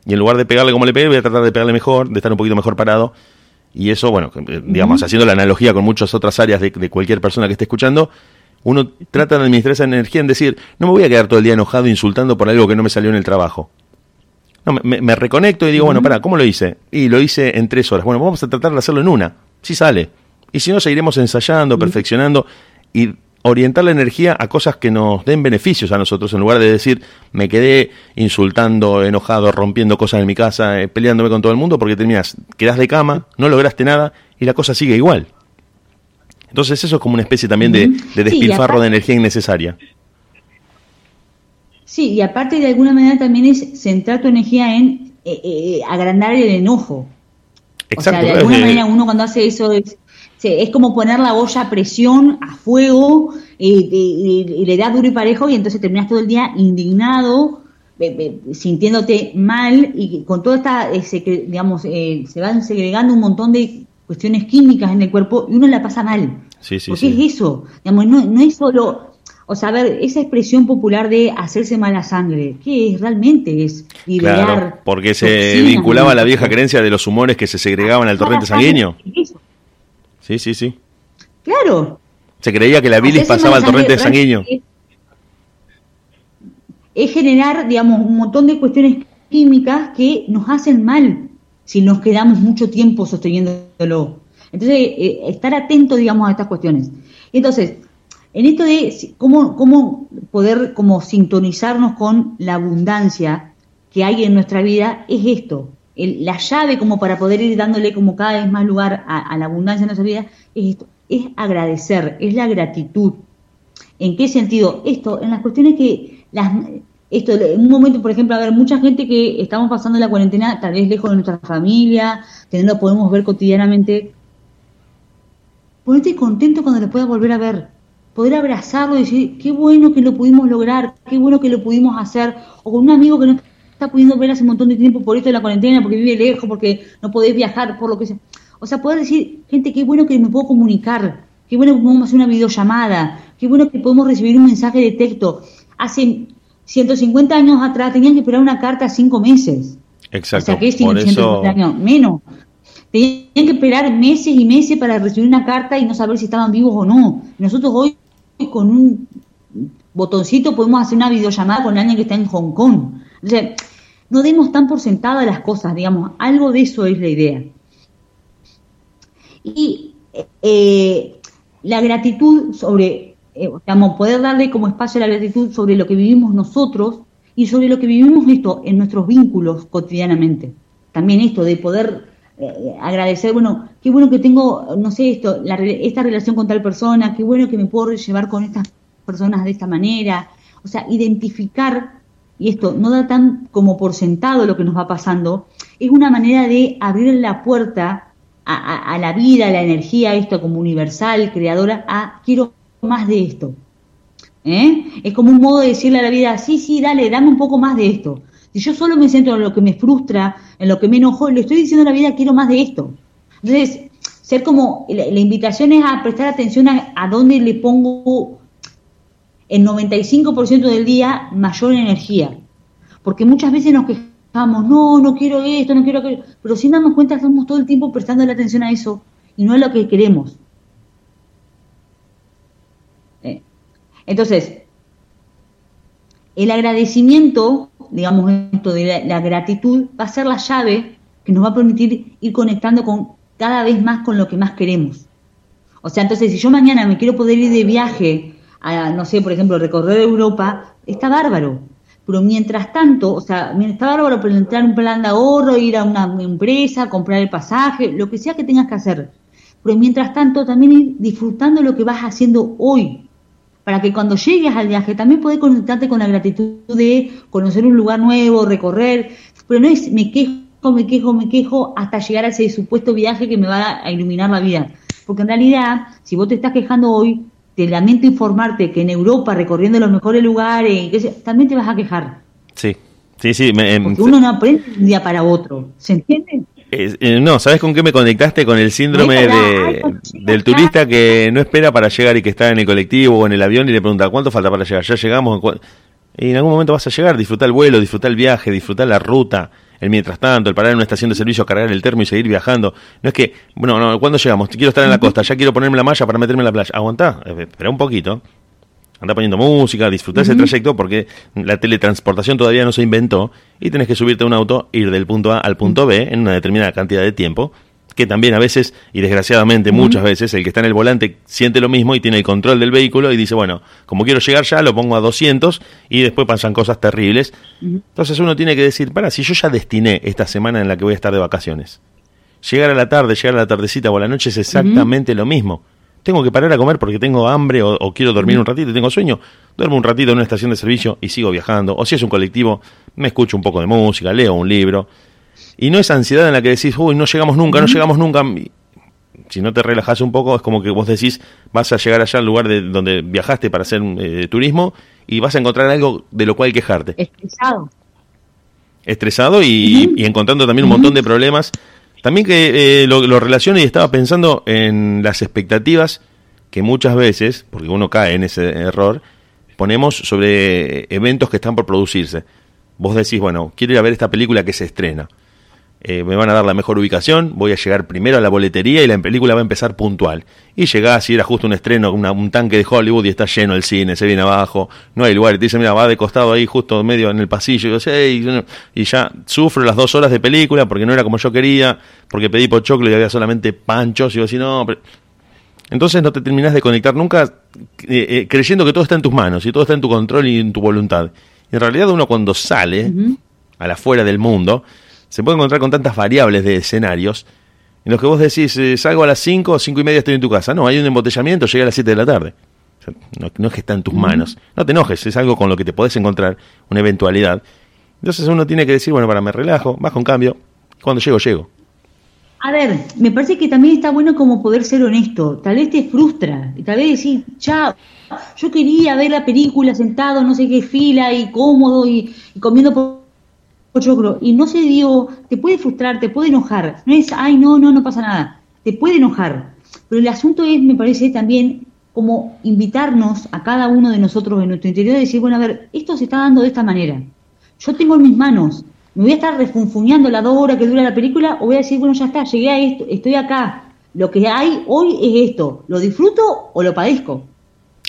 y en lugar de pegarle como le pegué, voy a tratar de pegarle mejor, de estar un poquito mejor parado, y eso, bueno, eh, digamos, haciendo la analogía con muchas otras áreas de, cualquier persona que esté escuchando, uno trata de administrar esa energía en decir, no me voy a quedar todo el día enojado insultando por algo que no me salió en el trabajo. No, me, reconecto y digo, bueno, para, ¿cómo lo hice? Y lo hice en tres horas. Bueno, vamos a tratar de hacerlo en una. Si sale. Y si no, seguiremos ensayando, perfeccionando y orientar la energía a cosas que nos den beneficios a nosotros, en lugar de decir, me quedé insultando, enojado, rompiendo cosas en mi casa, eh, peleándome con todo el mundo, porque terminas, quedas de cama, no lograste nada y la cosa sigue igual. Entonces eso es como una especie también de, despilfarro de energía innecesaria. Sí, y aparte de alguna manera también es centrar tu energía en eh, eh, agrandar el enojo. Exacto. O sea, de alguna manera uno cuando hace eso es, es como poner la olla a presión, a fuego, y, le das duro y parejo y entonces terminas todo el día indignado, sintiéndote mal y con toda esta, eh, digamos, eh, se van segregando un montón de cuestiones químicas en el cuerpo y uno la pasa mal. Sí, sí, Porque es eso, digamos, no, no es solo, o sea, a ver, esa expresión popular de hacerse mala sangre, ¿qué es? Realmente es liberar. Claro, porque se vinculaba a la vieja creencia de los humores que se segregaban al torrente sanguíneo. Sí, sí, sí. Claro. Se creía que la bilis pasaba al torrente sanguíneo. Es, generar, digamos, un montón de cuestiones químicas que nos hacen mal si nos quedamos mucho tiempo sosteniéndolo. Entonces, eh, estar atento, digamos, a estas cuestiones. Entonces, en esto de cómo, cómo poder como sintonizarnos con la abundancia que hay en nuestra vida, es esto, la llave como para poder ir dándole como cada vez más lugar a, la abundancia en nuestra vida es esto, es agradecer, es la gratitud. ¿En qué sentido? Esto, en las cuestiones que las esto, en un momento, por ejemplo, a ver, mucha gente que estamos pasando la cuarentena, tal vez lejos de nuestra familia, que no lo podemos ver cotidianamente, ponerte contento cuando lo puedas volver a ver, poder abrazarlo y decir, qué bueno que lo pudimos lograr, qué bueno que lo pudimos hacer, o con un amigo que no está pudiendo ver hace un montón de tiempo por esto de la cuarentena, porque vive lejos, porque no podés viajar, por lo que sea. O sea, poder decir, gente, qué bueno que me puedo comunicar, qué bueno que podemos hacer una videollamada, qué bueno que podemos recibir un mensaje de texto. Hace 150 años atrás tenían que esperar una carta cinco meses. Exacto. O sea, que es 150 años, menos. Tenían que esperar meses y meses para recibir una carta y no saber si estaban vivos o no. Nosotros hoy con un botoncito podemos hacer una videollamada con alguien que está en Hong Kong. O sea, no demos tan por sentada las cosas, digamos, algo de eso es la idea. Y eh, la gratitud sobre, eh, digamos, poder darle como espacio a la gratitud sobre lo que vivimos nosotros y sobre lo que vivimos esto en nuestros vínculos cotidianamente. También esto de poder eh, agradecer, bueno, qué bueno que tengo, no sé, esto, esta relación con tal persona, qué bueno que me puedo llevar con estas personas de esta manera. O sea, identificar y esto no da tan como por sentado lo que nos va pasando, es una manera de abrir la puerta a, la vida, a la energía, esto como universal, creadora, a quiero más de esto. ¿Eh? Es como un modo de decirle a la vida, sí, sí, dale, dame un poco más de esto. Si yo solo me centro en lo que me frustra, en lo que me enojo, le estoy diciendo a la vida, quiero más de esto. Entonces, ser como, la, invitación es a prestar atención a dónde le pongo el 95% del día mayor energía. Porque muchas veces nos quejamos, no, no quiero esto, no quiero aquello, pero sin darnos cuenta estamos todo el tiempo prestando la atención a eso y no es lo que queremos. Eh, Entonces, el agradecimiento, digamos esto de la, la, gratitud, va a ser la llave que nos va a permitir ir conectando con cada vez más con lo que más queremos. O sea, entonces si yo mañana me quiero poder ir de viaje a, no sé, por ejemplo, recorrer Europa, está bárbaro. Pero mientras tanto, o sea, está bárbaro en un plan de ahorro, ir a una empresa, comprar el pasaje, lo que sea que tengas que hacer. Pero mientras tanto, también ir disfrutando lo que vas haciendo hoy, para que cuando llegues al viaje también puedas conectarte con la gratitud de conocer un lugar nuevo, recorrer, pero no es me quejo, me quejo, me quejo hasta llegar a ese supuesto viaje que me va a iluminar la vida. Porque en realidad, si vos te estás quejando hoy, te lamento informarte que en Europa, recorriendo los mejores lugares, también te vas a quejar. Sí, sí, sí. Me, em, Porque uno no aprende de un día para otro, ¿se entiende? Eh, eh, no, ¿sabes con qué me conectaste? Con el síndrome de, del turista que no espera para llegar y que está en el colectivo o en el avión y le pregunta, ¿cuánto falta para llegar? Ya llegamos. Y en algún momento vas a llegar, disfrutar el vuelo, disfrutar el viaje, disfrutar la ruta, el mientras tanto, el parar en una estación de servicio, cargar el termo y seguir viajando. No es que, bueno, no, ¿cuándo llegamos? Quiero estar en la costa, ya quiero ponerme la malla para meterme en la playa. Aguantá, eh, espera un poquito. Anda poniendo música, disfrutar uh -huh. ese trayecto porque la teletransportación todavía no se inventó y tenés que subirte a un auto, ir del punto A al punto B en una determinada cantidad de tiempo que también a veces, y desgraciadamente muchas veces, el que está en el volante siente lo mismo y tiene el control del vehículo y dice, bueno, como quiero llegar ya, lo pongo a 200 y después pasan cosas terribles. Entonces uno tiene que decir, para, si yo ya destiné esta semana en la que voy a estar de vacaciones, llegar a la tarde, llegar a la tardecita o a la noche es exactamente uh -huh. lo mismo. Tengo que parar a comer porque tengo hambre o, o quiero dormir un ratito y tengo sueño. Duermo un ratito en una estación de servicio y sigo viajando. O si es un colectivo, me escucho un poco de música, leo un libro y no esa ansiedad en la que decís, uy, no llegamos nunca, no llegamos nunca. Si no te relajas un poco, es como que vos decís, vas a llegar allá al lugar de donde viajaste para hacer eh, turismo y vas a encontrar algo de lo cual quejarte. Estresado. Estresado y, uh -huh. y encontrando también un montón de problemas. También que eh, lo, lo relaciono y estaba pensando en las expectativas que muchas veces, porque uno cae en ese error, ponemos sobre eventos que están por producirse. Vos decís, bueno, quiero ir a ver esta película que se estrena eh, me van a dar la mejor ubicación, voy a llegar primero a la boletería y la película va a empezar puntual. Y llegás y era justo un estreno, una, un tanque de Hollywood y está lleno el cine, se viene abajo, no hay lugar. Y te dice, mira, va de costado ahí, justo medio en el pasillo. Y, yo, hey, y ya sufro las dos horas de película porque no era como yo quería, porque pedí pochoclo y había solamente panchos. Y yo, así, no, pero... Entonces no te terminás de conectar nunca eh, eh, creyendo que todo está en tus manos y todo está en tu control y en tu voluntad. Y en realidad uno cuando sale uh -huh. a la fuera del mundo, se puede encontrar con tantas variables de escenarios en los que vos decís, eh, salgo a las 5 o 5 y media estoy en tu casa. No, hay un embotellamiento, llega a las 7 de la tarde. O sea, no, no, es que está en tus manos. No te enojes, es algo con lo que te podés encontrar, una eventualidad. Entonces uno tiene que decir, bueno, para me relajo, bajo un cambio, cuando llego, llego. A ver, me parece que también está bueno como poder ser honesto. Tal vez te frustra. Tal vez decir, chao, yo quería ver la película sentado, no sé qué fila y cómodo y, y comiendo por choclo y no se dio, te puede frustrar, te puede enojar. No es, ay, no, no, no pasa nada. Te puede enojar. Pero el asunto es, me parece también, como invitarnos a cada uno de nosotros en nuestro interior y decir, bueno, a ver, esto se está dando de esta manera. Yo tengo en mis manos, me voy a estar refunfuñando la dos horas que dura la película o voy a decir, bueno, ya está, llegué a esto, estoy acá. Lo que hay hoy es esto. ¿Lo disfruto o lo padezco?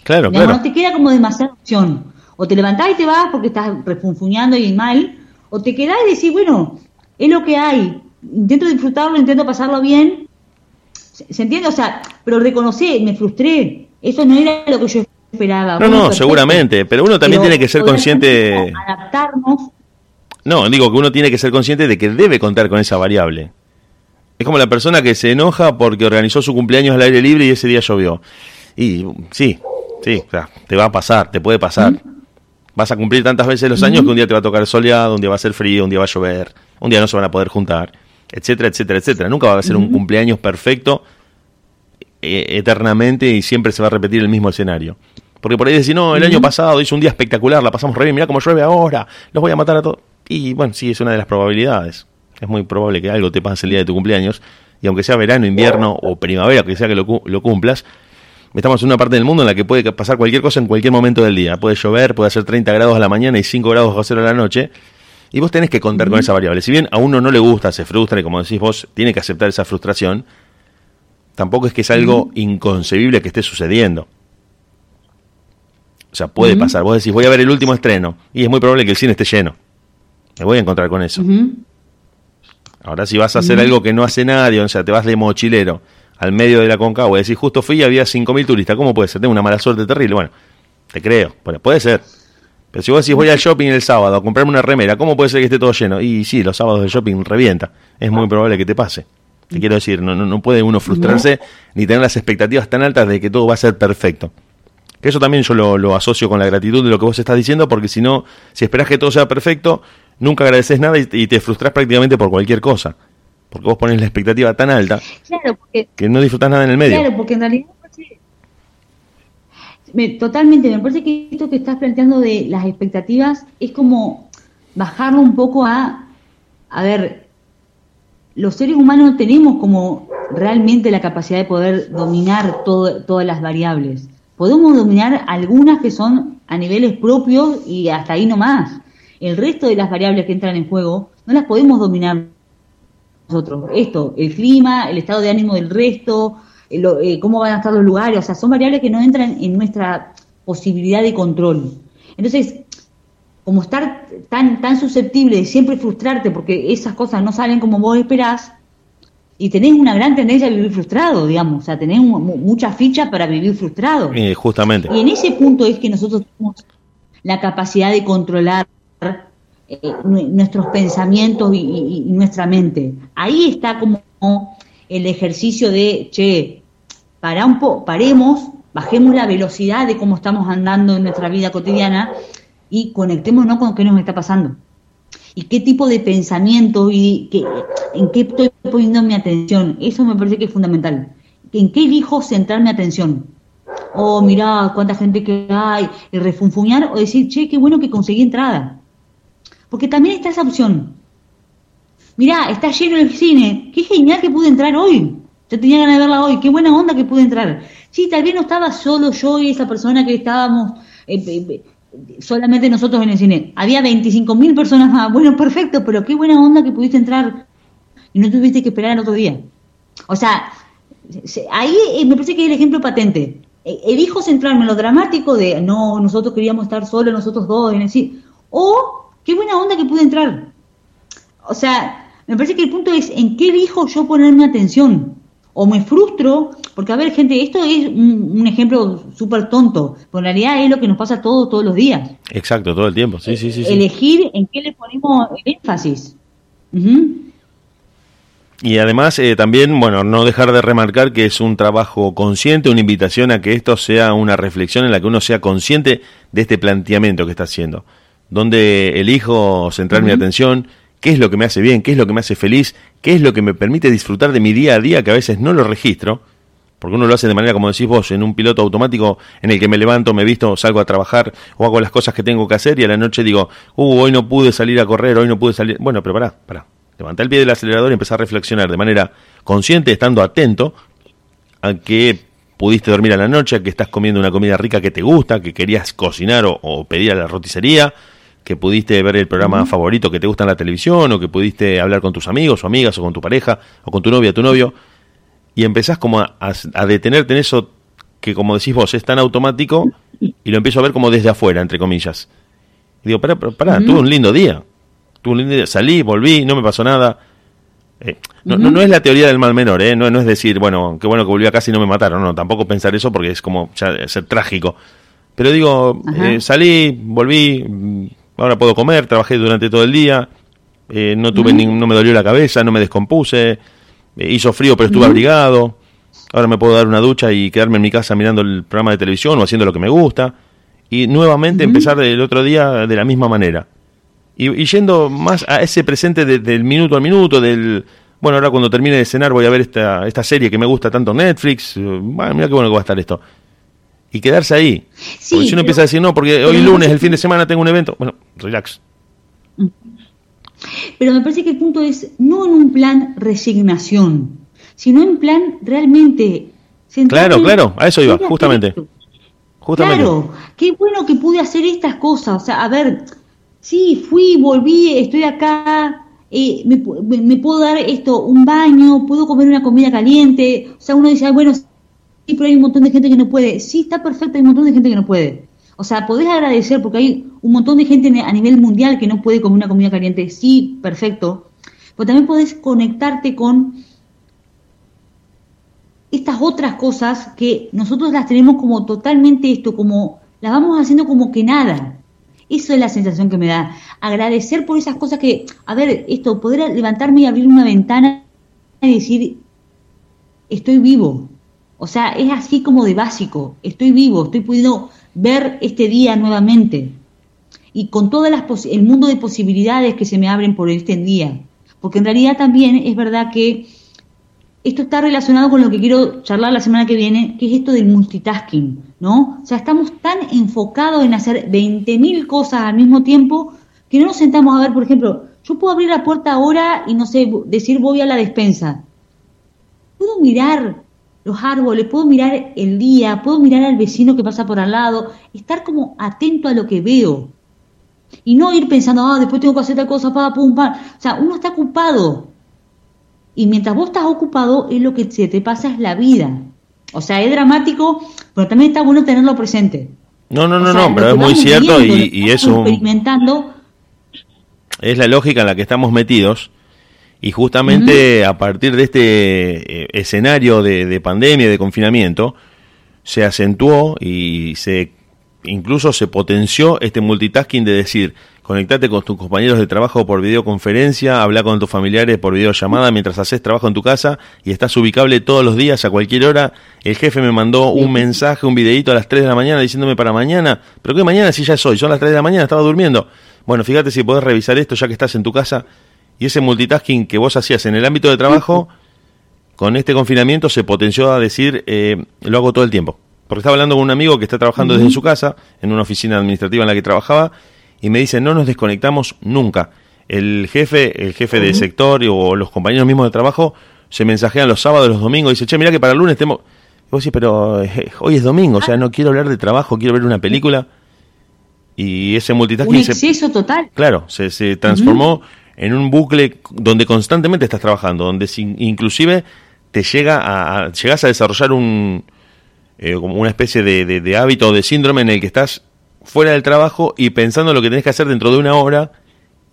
Claro, claro. No te queda como demasiada opción. O te levantás y te vas porque estás refunfuñando y mal, o te quedás y decís, bueno, es lo que hay, intento disfrutarlo, intento pasarlo bien, ¿se, entiende? O sea, pero reconocí, me frustré, eso no era lo que yo esperaba. No, no, seguramente, pero uno también pero tiene que ser consciente... Adaptarnos. No, digo que uno tiene que ser consciente de que debe contar con esa variable. Es como la persona que se enoja porque organizó su cumpleaños al aire libre y ese día llovió. Y sí, sí, o sea, te va a pasar, te puede pasar. ¿Mm? Vas a cumplir tantas veces los años uh -huh. que un día te va a tocar soleado, un día va a ser frío, un día va a llover, un día no se van a poder juntar. etcétera, etcétera, etcétera. Nunca va a ser un cumpleaños perfecto eh, eternamente y siempre se va a repetir el mismo escenario. Porque por ahí decir, no, el año pasado hizo un día espectacular, la pasamos re bien, mirá cómo llueve ahora, los voy a matar a todos. Y bueno, sí, es una de las probabilidades. Es muy probable que algo te pase el día de tu cumpleaños, y aunque sea verano, invierno o primavera, que sea que lo, lo cumplas, estamos en una parte del mundo en la que puede pasar cualquier cosa en cualquier momento del día. Puede llover, puede hacer 30 grados a la mañana y 5 grados bajo cero a la noche. Y vos tenés que contar con esa variable. Si bien a uno no le gusta, se frustra y como decís vos, tiene que aceptar esa frustración, tampoco es que es algo inconcebible que esté sucediendo. O sea, puede pasar. Vos decís, voy a ver el último estreno. Y es muy probable que el cine esté lleno. Me voy a encontrar con eso. Ahora, si vas a hacer algo que no hace nadie, o sea, te vas de mochilero al medio de la Concagua y decís, justo fui y había 5.000 turistas, ¿cómo puede ser? Tengo una mala suerte terrible. Bueno, te creo. Bueno, puede ser. Pero si vos decís, voy al shopping el sábado a comprarme una remera, ¿cómo puede ser que esté todo lleno? Y sí, los sábados del shopping revienta. Es muy probable que te pase. Te quiero decir, no, no, no puede uno frustrarse ni tener las expectativas tan altas de que todo va a ser perfecto. Que eso también yo lo, asocio con la gratitud de lo que vos estás diciendo, porque si no, si esperás que todo sea perfecto, nunca agradeces nada y, te frustras prácticamente por cualquier cosa. Porque vos pones la expectativa tan alta que no disfrutás nada en el medio. Claro, porque en realidad totalmente, me parece que esto que estás planteando de las expectativas es como bajarlo un poco a, a ver, los seres humanos tenemos como realmente la capacidad de poder dominar todas las variables podemos dominar algunas que son a niveles propios y hasta ahí nomás. El resto de las variables que entran en juego no las podemos dominar nosotros. Esto, el clima, el estado de ánimo del resto, eh, eh, cómo van a estar los lugares, o sea, son variables que no entran en nuestra posibilidad de control. Entonces, como estar tan, tan susceptible de siempre frustrarte porque esas cosas no salen como vos esperás, y tenés una gran tendencia a vivir frustrado, digamos, o sea, tenés muchas fichas para vivir frustrado. Eh, justamente. Y en ese punto es que nosotros tenemos la capacidad de controlar eh, nuestros pensamientos y, nuestra mente. Ahí está como el ejercicio de, che, para un po paremos, bajemos la velocidad de cómo estamos andando en nuestra vida cotidiana y conectémonos con que nos está pasando y qué tipo de pensamiento y qué, en qué estoy poniendo mi atención. Eso me parece que es fundamental. ¿En qué elijo centrar mi atención? O oh, mirá cuánta gente que hay, y refunfuñar o decir, che, qué bueno que conseguí entrada. Porque también está esa opción. Mirá, está lleno el cine, qué genial que pude entrar hoy. Yo tenía ganas de verla hoy, qué buena onda que pude entrar. Sí, tal vez no estaba solo yo y esa persona que estábamos eh, eh, solamente nosotros en el cine. Había 25.000 personas más. Bueno, perfecto, pero qué buena onda que pudiste entrar y no tuviste que esperar al otro día. O sea, ahí eh, me parece que es el ejemplo patente. Elijo centrarme en lo dramático de, no, nosotros queríamos estar solos, nosotros dos en el cine. O, qué buena onda que pude entrar. O sea, me parece que el punto es en qué elijo yo ponerme atención o me frustro, porque a ver, gente, esto es un, ejemplo súper tonto, pero en realidad es lo que nos pasa todos, todos los días. Exacto, todo el tiempo, sí, sí, sí. Elegir en qué le ponemos énfasis. Y además eh, también, bueno, no dejar de remarcar que es un trabajo consciente, una invitación a que esto sea una reflexión en la que uno sea consciente de este planteamiento que está haciendo, donde elijo centrar mi atención, qué es lo que me hace bien, qué es lo que me hace feliz, qué es lo que me permite disfrutar de mi día a día que a veces no lo registro, porque uno lo hace de manera, como decís vos, en un piloto automático en el que me levanto, me visto, salgo a trabajar o hago las cosas que tengo que hacer y a la noche digo, uh, hoy no pude salir a correr, hoy no pude salir. Bueno, pero pará, pará. Levanta el pie del acelerador y empezar a reflexionar de manera consciente, estando atento a que pudiste dormir a la noche, a que estás comiendo una comida rica que te gusta, que querías cocinar o, o pedir a la roticería, que pudiste ver el programa favorito que te gusta en la televisión, o que pudiste hablar con tus amigos o amigas, o con tu pareja, o con tu novia, tu novio, y empezás como a, detenerte en eso que, como decís vos, es tan automático, y lo empiezo a ver como desde afuera, entre comillas. Y digo, pará, pará, tuve un lindo día. Tuve un lindo día, salí, volví, no me pasó nada. Eh, no, no, es la teoría del mal menor, ¿eh? no, no es decir, bueno, qué bueno que volví a casa y no me mataron, no, tampoco pensar eso porque es como ya, ser trágico. Pero digo, eh, salí, volví, ahora puedo comer, trabajé durante todo el día, eh, no tuve no me dolió la cabeza, no me descompuse, eh, hizo frío pero estuve abrigado, ahora me puedo dar una ducha y quedarme en mi casa mirando el programa de televisión o haciendo lo que me gusta, y nuevamente empezar el otro día de la misma manera. Y, yendo más a ese presente del minuto al minuto, del bueno, ahora cuando termine de cenar voy a ver esta, esta serie que me gusta tanto Netflix, bueno, mira qué bueno que va a estar esto. Y quedarse ahí. Sí, porque si uno empieza a decir, no, porque hoy lunes, el fin de semana tengo un evento, bueno, relax. Pero me parece que el punto es no en un plan resignación, sino en plan realmente... Claro, claro, a eso iba, justamente. Justamente. Claro, qué bueno que pude hacer estas cosas. O sea, a ver, sí, fui, volví, estoy acá, eh, me, me- puedo dar esto, un baño, puedo comer una comida caliente. O sea, uno dice, "Ay, bueno, pero hay un montón de gente que no puede. Sí, está perfecto, hay un montón de gente que no puede. O sea, podés agradecer porque hay un montón de gente a nivel mundial que no puede comer una comida caliente. Sí, perfecto. Pero también podés conectarte con estas otras cosas que nosotros las tenemos como totalmente esto, como las vamos haciendo como que nada. Eso es la sensación que me da. Agradecer por esas cosas que, a ver, esto, poder levantarme y abrir una ventana y decir, estoy vivo. O sea, es así como de básico, estoy vivo, estoy pudiendo ver este día nuevamente. Y con todo el mundo de posibilidades que se me abren por este día. Porque en realidad también es verdad que esto está relacionado con lo que quiero charlar la semana que viene, que es esto del multitasking, ¿no? O sea, estamos tan enfocados en hacer 20.000 cosas al mismo tiempo que no nos sentamos a ver, por ejemplo, yo puedo abrir la puerta ahora y no sé, decir voy a la despensa. Puedo mirar los árboles, puedo mirar el día, puedo mirar al vecino que pasa por al lado, estar como atento a lo que veo. Y no ir pensando, ah, después tengo que hacer tal cosa, pa, pum, pa. O sea, uno está ocupado. Y mientras vos estás ocupado, es lo que se te pasa es la vida. O sea, es dramático, pero también está bueno tenerlo presente. No, no, O no, sea, no, pero es muy cierto y, y es estamos un, experimentando. es la lógica en la que estamos metidos y justamente a partir de este eh, escenario de, de pandemia, de confinamiento, se acentuó y se incluso se potenció este multitasking de decir, conectate con tus compañeros de trabajo por videoconferencia, habla con tus familiares por videollamada mientras haces trabajo en tu casa y estás ubicable todos los días a cualquier hora. El jefe me mandó un mensaje, un videito a las 3 de la mañana diciéndome para mañana, pero que mañana si ya es hoy, son las 3 de la mañana, estaba durmiendo. Bueno, fíjate si podés revisar esto ya que estás en tu casa y ese multitasking que vos hacías en el ámbito de trabajo, con este confinamiento se potenció a decir, eh, lo hago todo el tiempo. Porque estaba hablando con un amigo que está trabajando desde su casa, en una oficina administrativa en la que trabajaba, y me dice, no nos desconectamos nunca. El jefe, el jefe de sector o los compañeros mismos de trabajo se mensajean los sábados, los domingos, y dice, che, mira que para el lunes tenemos... Y vos decís, pero eh, hoy es domingo, o sea, no quiero hablar de trabajo, quiero ver una película. Y ese multitasking... Un se- exceso total. Claro, se, se transformó en un bucle donde constantemente estás trabajando, donde sin- inclusive te llega a, a- llegas a desarrollar un eh, como una especie de, de- de hábito o de síndrome en el que estás fuera del trabajo y pensando en lo que tenés que hacer dentro de una hora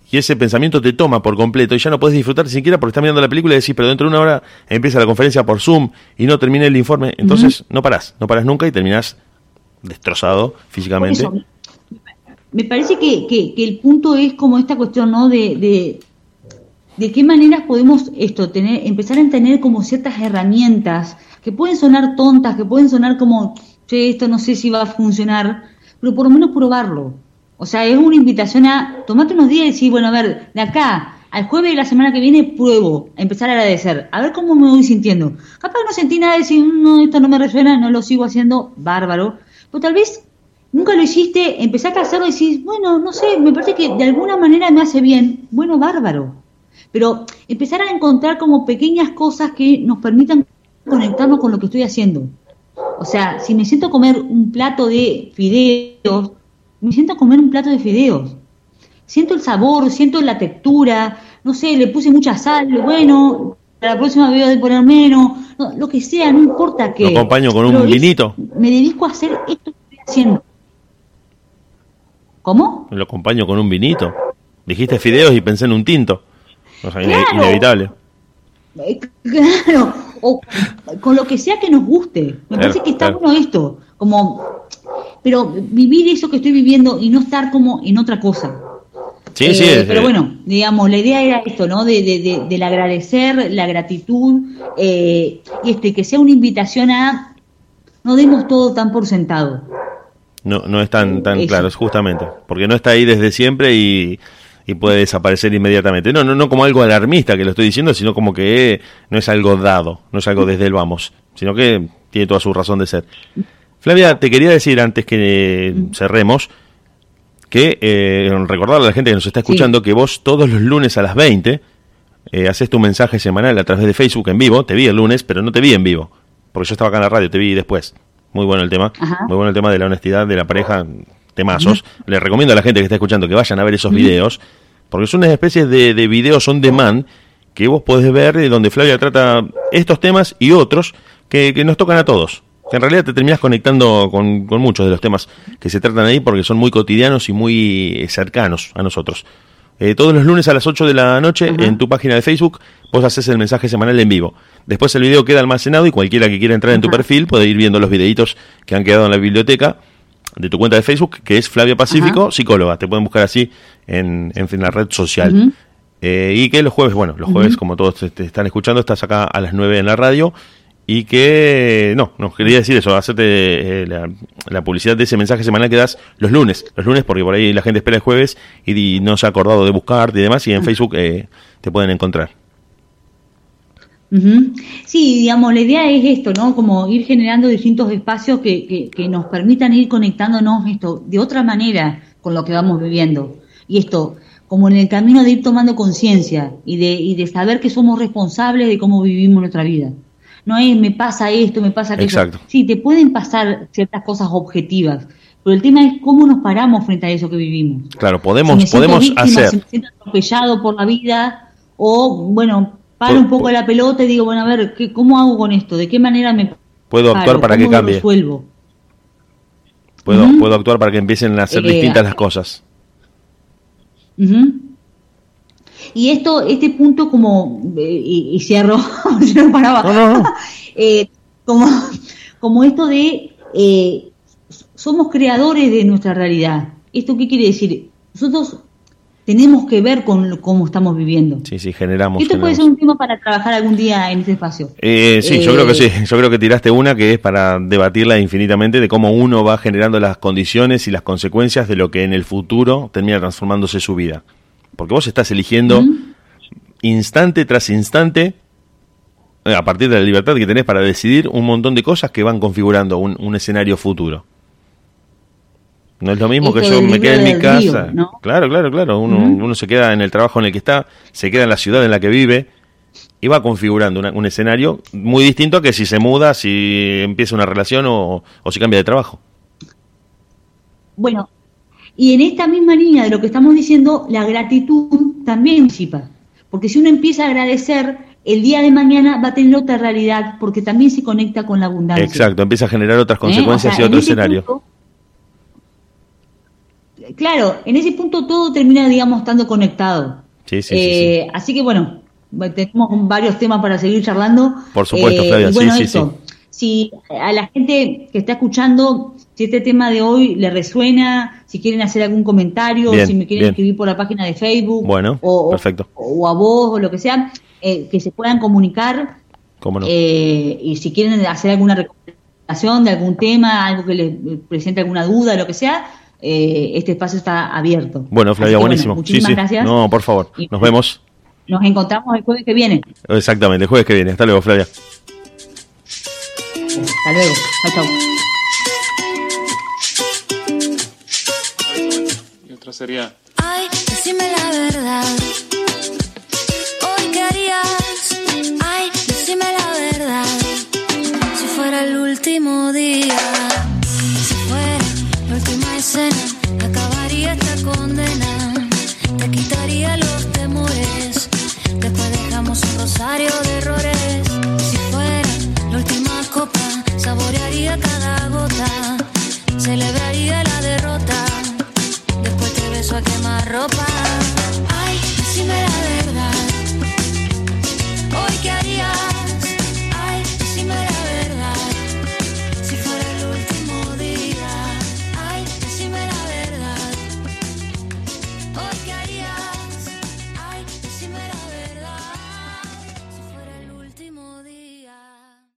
y ese pensamiento te toma por completo y ya no puedes disfrutar ni siquiera porque estás mirando la película y decís, pero dentro de una hora empieza la conferencia por Zoom y no termina el informe, entonces no parás, no parás nunca y terminás destrozado físicamente. eso, me parece que, que- el punto es como esta cuestión, ¿no? De, de, qué maneras podemos esto, tener, empezar a tener como ciertas herramientas que pueden sonar tontas, que pueden sonar como, che, esto no sé si va a funcionar, pero por lo menos probarlo. O sea, es una invitación a tomate unos días y decir, bueno, a ver, de acá al jueves de la semana que viene pruebo a empezar a agradecer, a ver cómo me voy sintiendo. Capaz no sentí nada de decir, no, esto no me resuena, no lo sigo haciendo, bárbaro. Pero tal vez nunca lo hiciste, empezaste a hacerlo y decís, bueno, no sé, me parece que de alguna manera me hace bien, bueno, bárbaro. Pero empezar a encontrar como pequeñas cosas que nos permitan conectarnos con lo que estoy haciendo. O sea, si me siento a comer un plato de fideos, me siento a comer un plato de fideos. Siento el sabor, siento la textura, no sé, le puse mucha sal, bueno, para la próxima voy a poner menos, no, lo que sea, no importa qué. Lo acompaño con un vinito. Me dedico a hacer esto que estoy haciendo. ¿Cómo? Lo acompaño con un vinito. Dijiste fideos y pensé en un tinto. O sea, ine- inevitable. Eh, Claro, o con lo que sea que nos guste. Me Claro, parece que está claro. bueno esto, como, pero vivir eso que estoy viviendo y no estar como en otra cosa. Sí, Eh, sí. es- pero bueno, digamos, la idea era esto, ¿no? De, de, de- del agradecer, la gratitud, eh, y este, que sea una invitación a no demos todo tan por sentado. No, no es tan, tan Eso. claro, es justamente. Porque no está ahí desde siempre y, y puede desaparecer inmediatamente. No, no, no como algo alarmista que lo estoy diciendo, sino como que no es algo dado, no es algo desde el vamos, sino que tiene toda su razón de ser. Flavia, te quería decir antes que cerremos que eh, recordarle a la gente que nos está escuchando que vos todos los lunes a las 20 eh, haces tu mensaje semanal a través de Facebook en vivo. Te vi el lunes, pero no te vi en vivo, porque yo estaba acá en la radio, te vi después. Muy bueno el tema, muy bueno el tema de la honestidad de la pareja, temazos. Le recomiendo a la gente que está escuchando que vayan a ver esos videos, porque son una especie de, de videos on demand que vos podés ver eh, donde Flavia trata estos temas y otros que, que nos tocan a todos que en realidad te terminas conectando con, con, muchos de los temas que se tratan ahí porque son muy cotidianos y muy cercanos a nosotros. Eh, todos los lunes a las 8 de la noche en tu página de Facebook vos haces el mensaje semanal en vivo. Después el video queda almacenado y cualquiera que quiera entrar en tu perfil puede ir viendo los videitos que han quedado en la biblioteca de tu cuenta de Facebook, que es Flavia Pacífico, psicóloga. Te pueden buscar así en, en, la red social. eh, y que los jueves, bueno, los jueves, como todos te están escuchando, estás acá a las 9 en la radio y que, no, no, quería decir eso, hacerte eh, la, la, publicidad de ese mensaje semanal que das los lunes, los lunes porque por ahí la gente espera el jueves y, y no se ha acordado de buscarte y demás y en Facebook eh, te pueden encontrar. Uh -huh. Sí, digamos, la idea es esto, ¿no? Como ir generando distintos espacios que, que, que nos permitan ir conectándonos esto de otra manera con lo que vamos viviendo. Y esto, como en el camino de ir tomando conciencia y de, y de saber que somos responsables de cómo vivimos nuestra vida no es me pasa esto, me pasa aquello. Exacto. Sí, te pueden pasar ciertas cosas objetivas, pero el tema es cómo nos paramos frente a eso que vivimos. Claro, podemos, si podemos víctima, hacer. Si me siento atropellado por la vida, o bueno, paro un poco la pelota y digo, bueno, a ver, ¿qué, ¿cómo hago con esto? ¿De qué manera me puedo paro? actuar para que cambie? Resuelvo? Puedo, uh -huh. puedo actuar para que empiecen a ser eh, distintas las cosas. Uh -huh. Y esto, este punto como, eh, y, y, cierro, no paraba, no, no, eh, como, como esto de, eh, somos creadores de nuestra realidad. ¿Esto qué quiere decir? Nosotros tenemos que ver con cómo estamos viviendo. Sí, sí, generamos. Esto generamos. puede ser un tema para trabajar algún día en este espacio. Eh, sí, yo creo que sí. Yo creo que tiraste una que es para debatirla infinitamente de cómo uno va generando las condiciones y las consecuencias de lo que en el futuro termina transformándose su vida. Porque vos estás eligiendo ¿Mm? instante tras instante, eh, a partir de la libertad que tenés para decidir un montón de cosas que van configurando un, un escenario futuro. No es lo mismo que yo me quede en mi río, casa. ¿no? Claro, claro, claro. Uno, se queda en el trabajo en el que está, se queda en la ciudad en la que vive y va configurando una, un escenario muy distinto a que si se muda, si empieza una relación o, o si cambia de trabajo. Bueno, y en esta misma línea de lo que estamos diciendo, la gratitud también participa. Porque si uno empieza a agradecer, el día de mañana va a tener otra realidad, porque también se conecta con la abundancia. Exacto, empieza a generar otras consecuencias ¿Eh? o sea, y otro escenario. Punto, claro, en ese punto todo termina, digamos, estando conectado. Sí, sí, eh, sí, sí. Así que bueno, tenemos varios temas para seguir charlando. Por supuesto, Eh, Flavia, bueno, sí, sí, Si a la gente que está escuchando, si este tema de hoy le resuena, si quieren hacer algún comentario, Bien, si me quieren bien. escribir por la página de Facebook, Bueno, o, o- perfecto. o a vos, o lo que sea, eh, que se puedan comunicar. ¿Cómo no? Eh, y si quieren hacer alguna recomendación de algún tema, algo que les presente alguna duda, lo que sea, eh, este espacio está abierto. bueno, Flavia, buenísimo. muchísimas sí. gracias. No, por favor. Nos vemos. Nos encontramos el jueves que viene. Exactamente, el jueves que viene. Hasta luego, Flavia. Hasta luego. Chao, chao. Y otra sería. Ay, decime la verdad. Hoy qué harías. Ay, decime la verdad. Si fuera el último día. Si fuera la última escena. Acabaría esta condena. Te quitaría los temores. Después dejamos un rosario de errores saborearía cada gota, celebraría la derrota. Después te beso a quemar ropa. Ay, si me la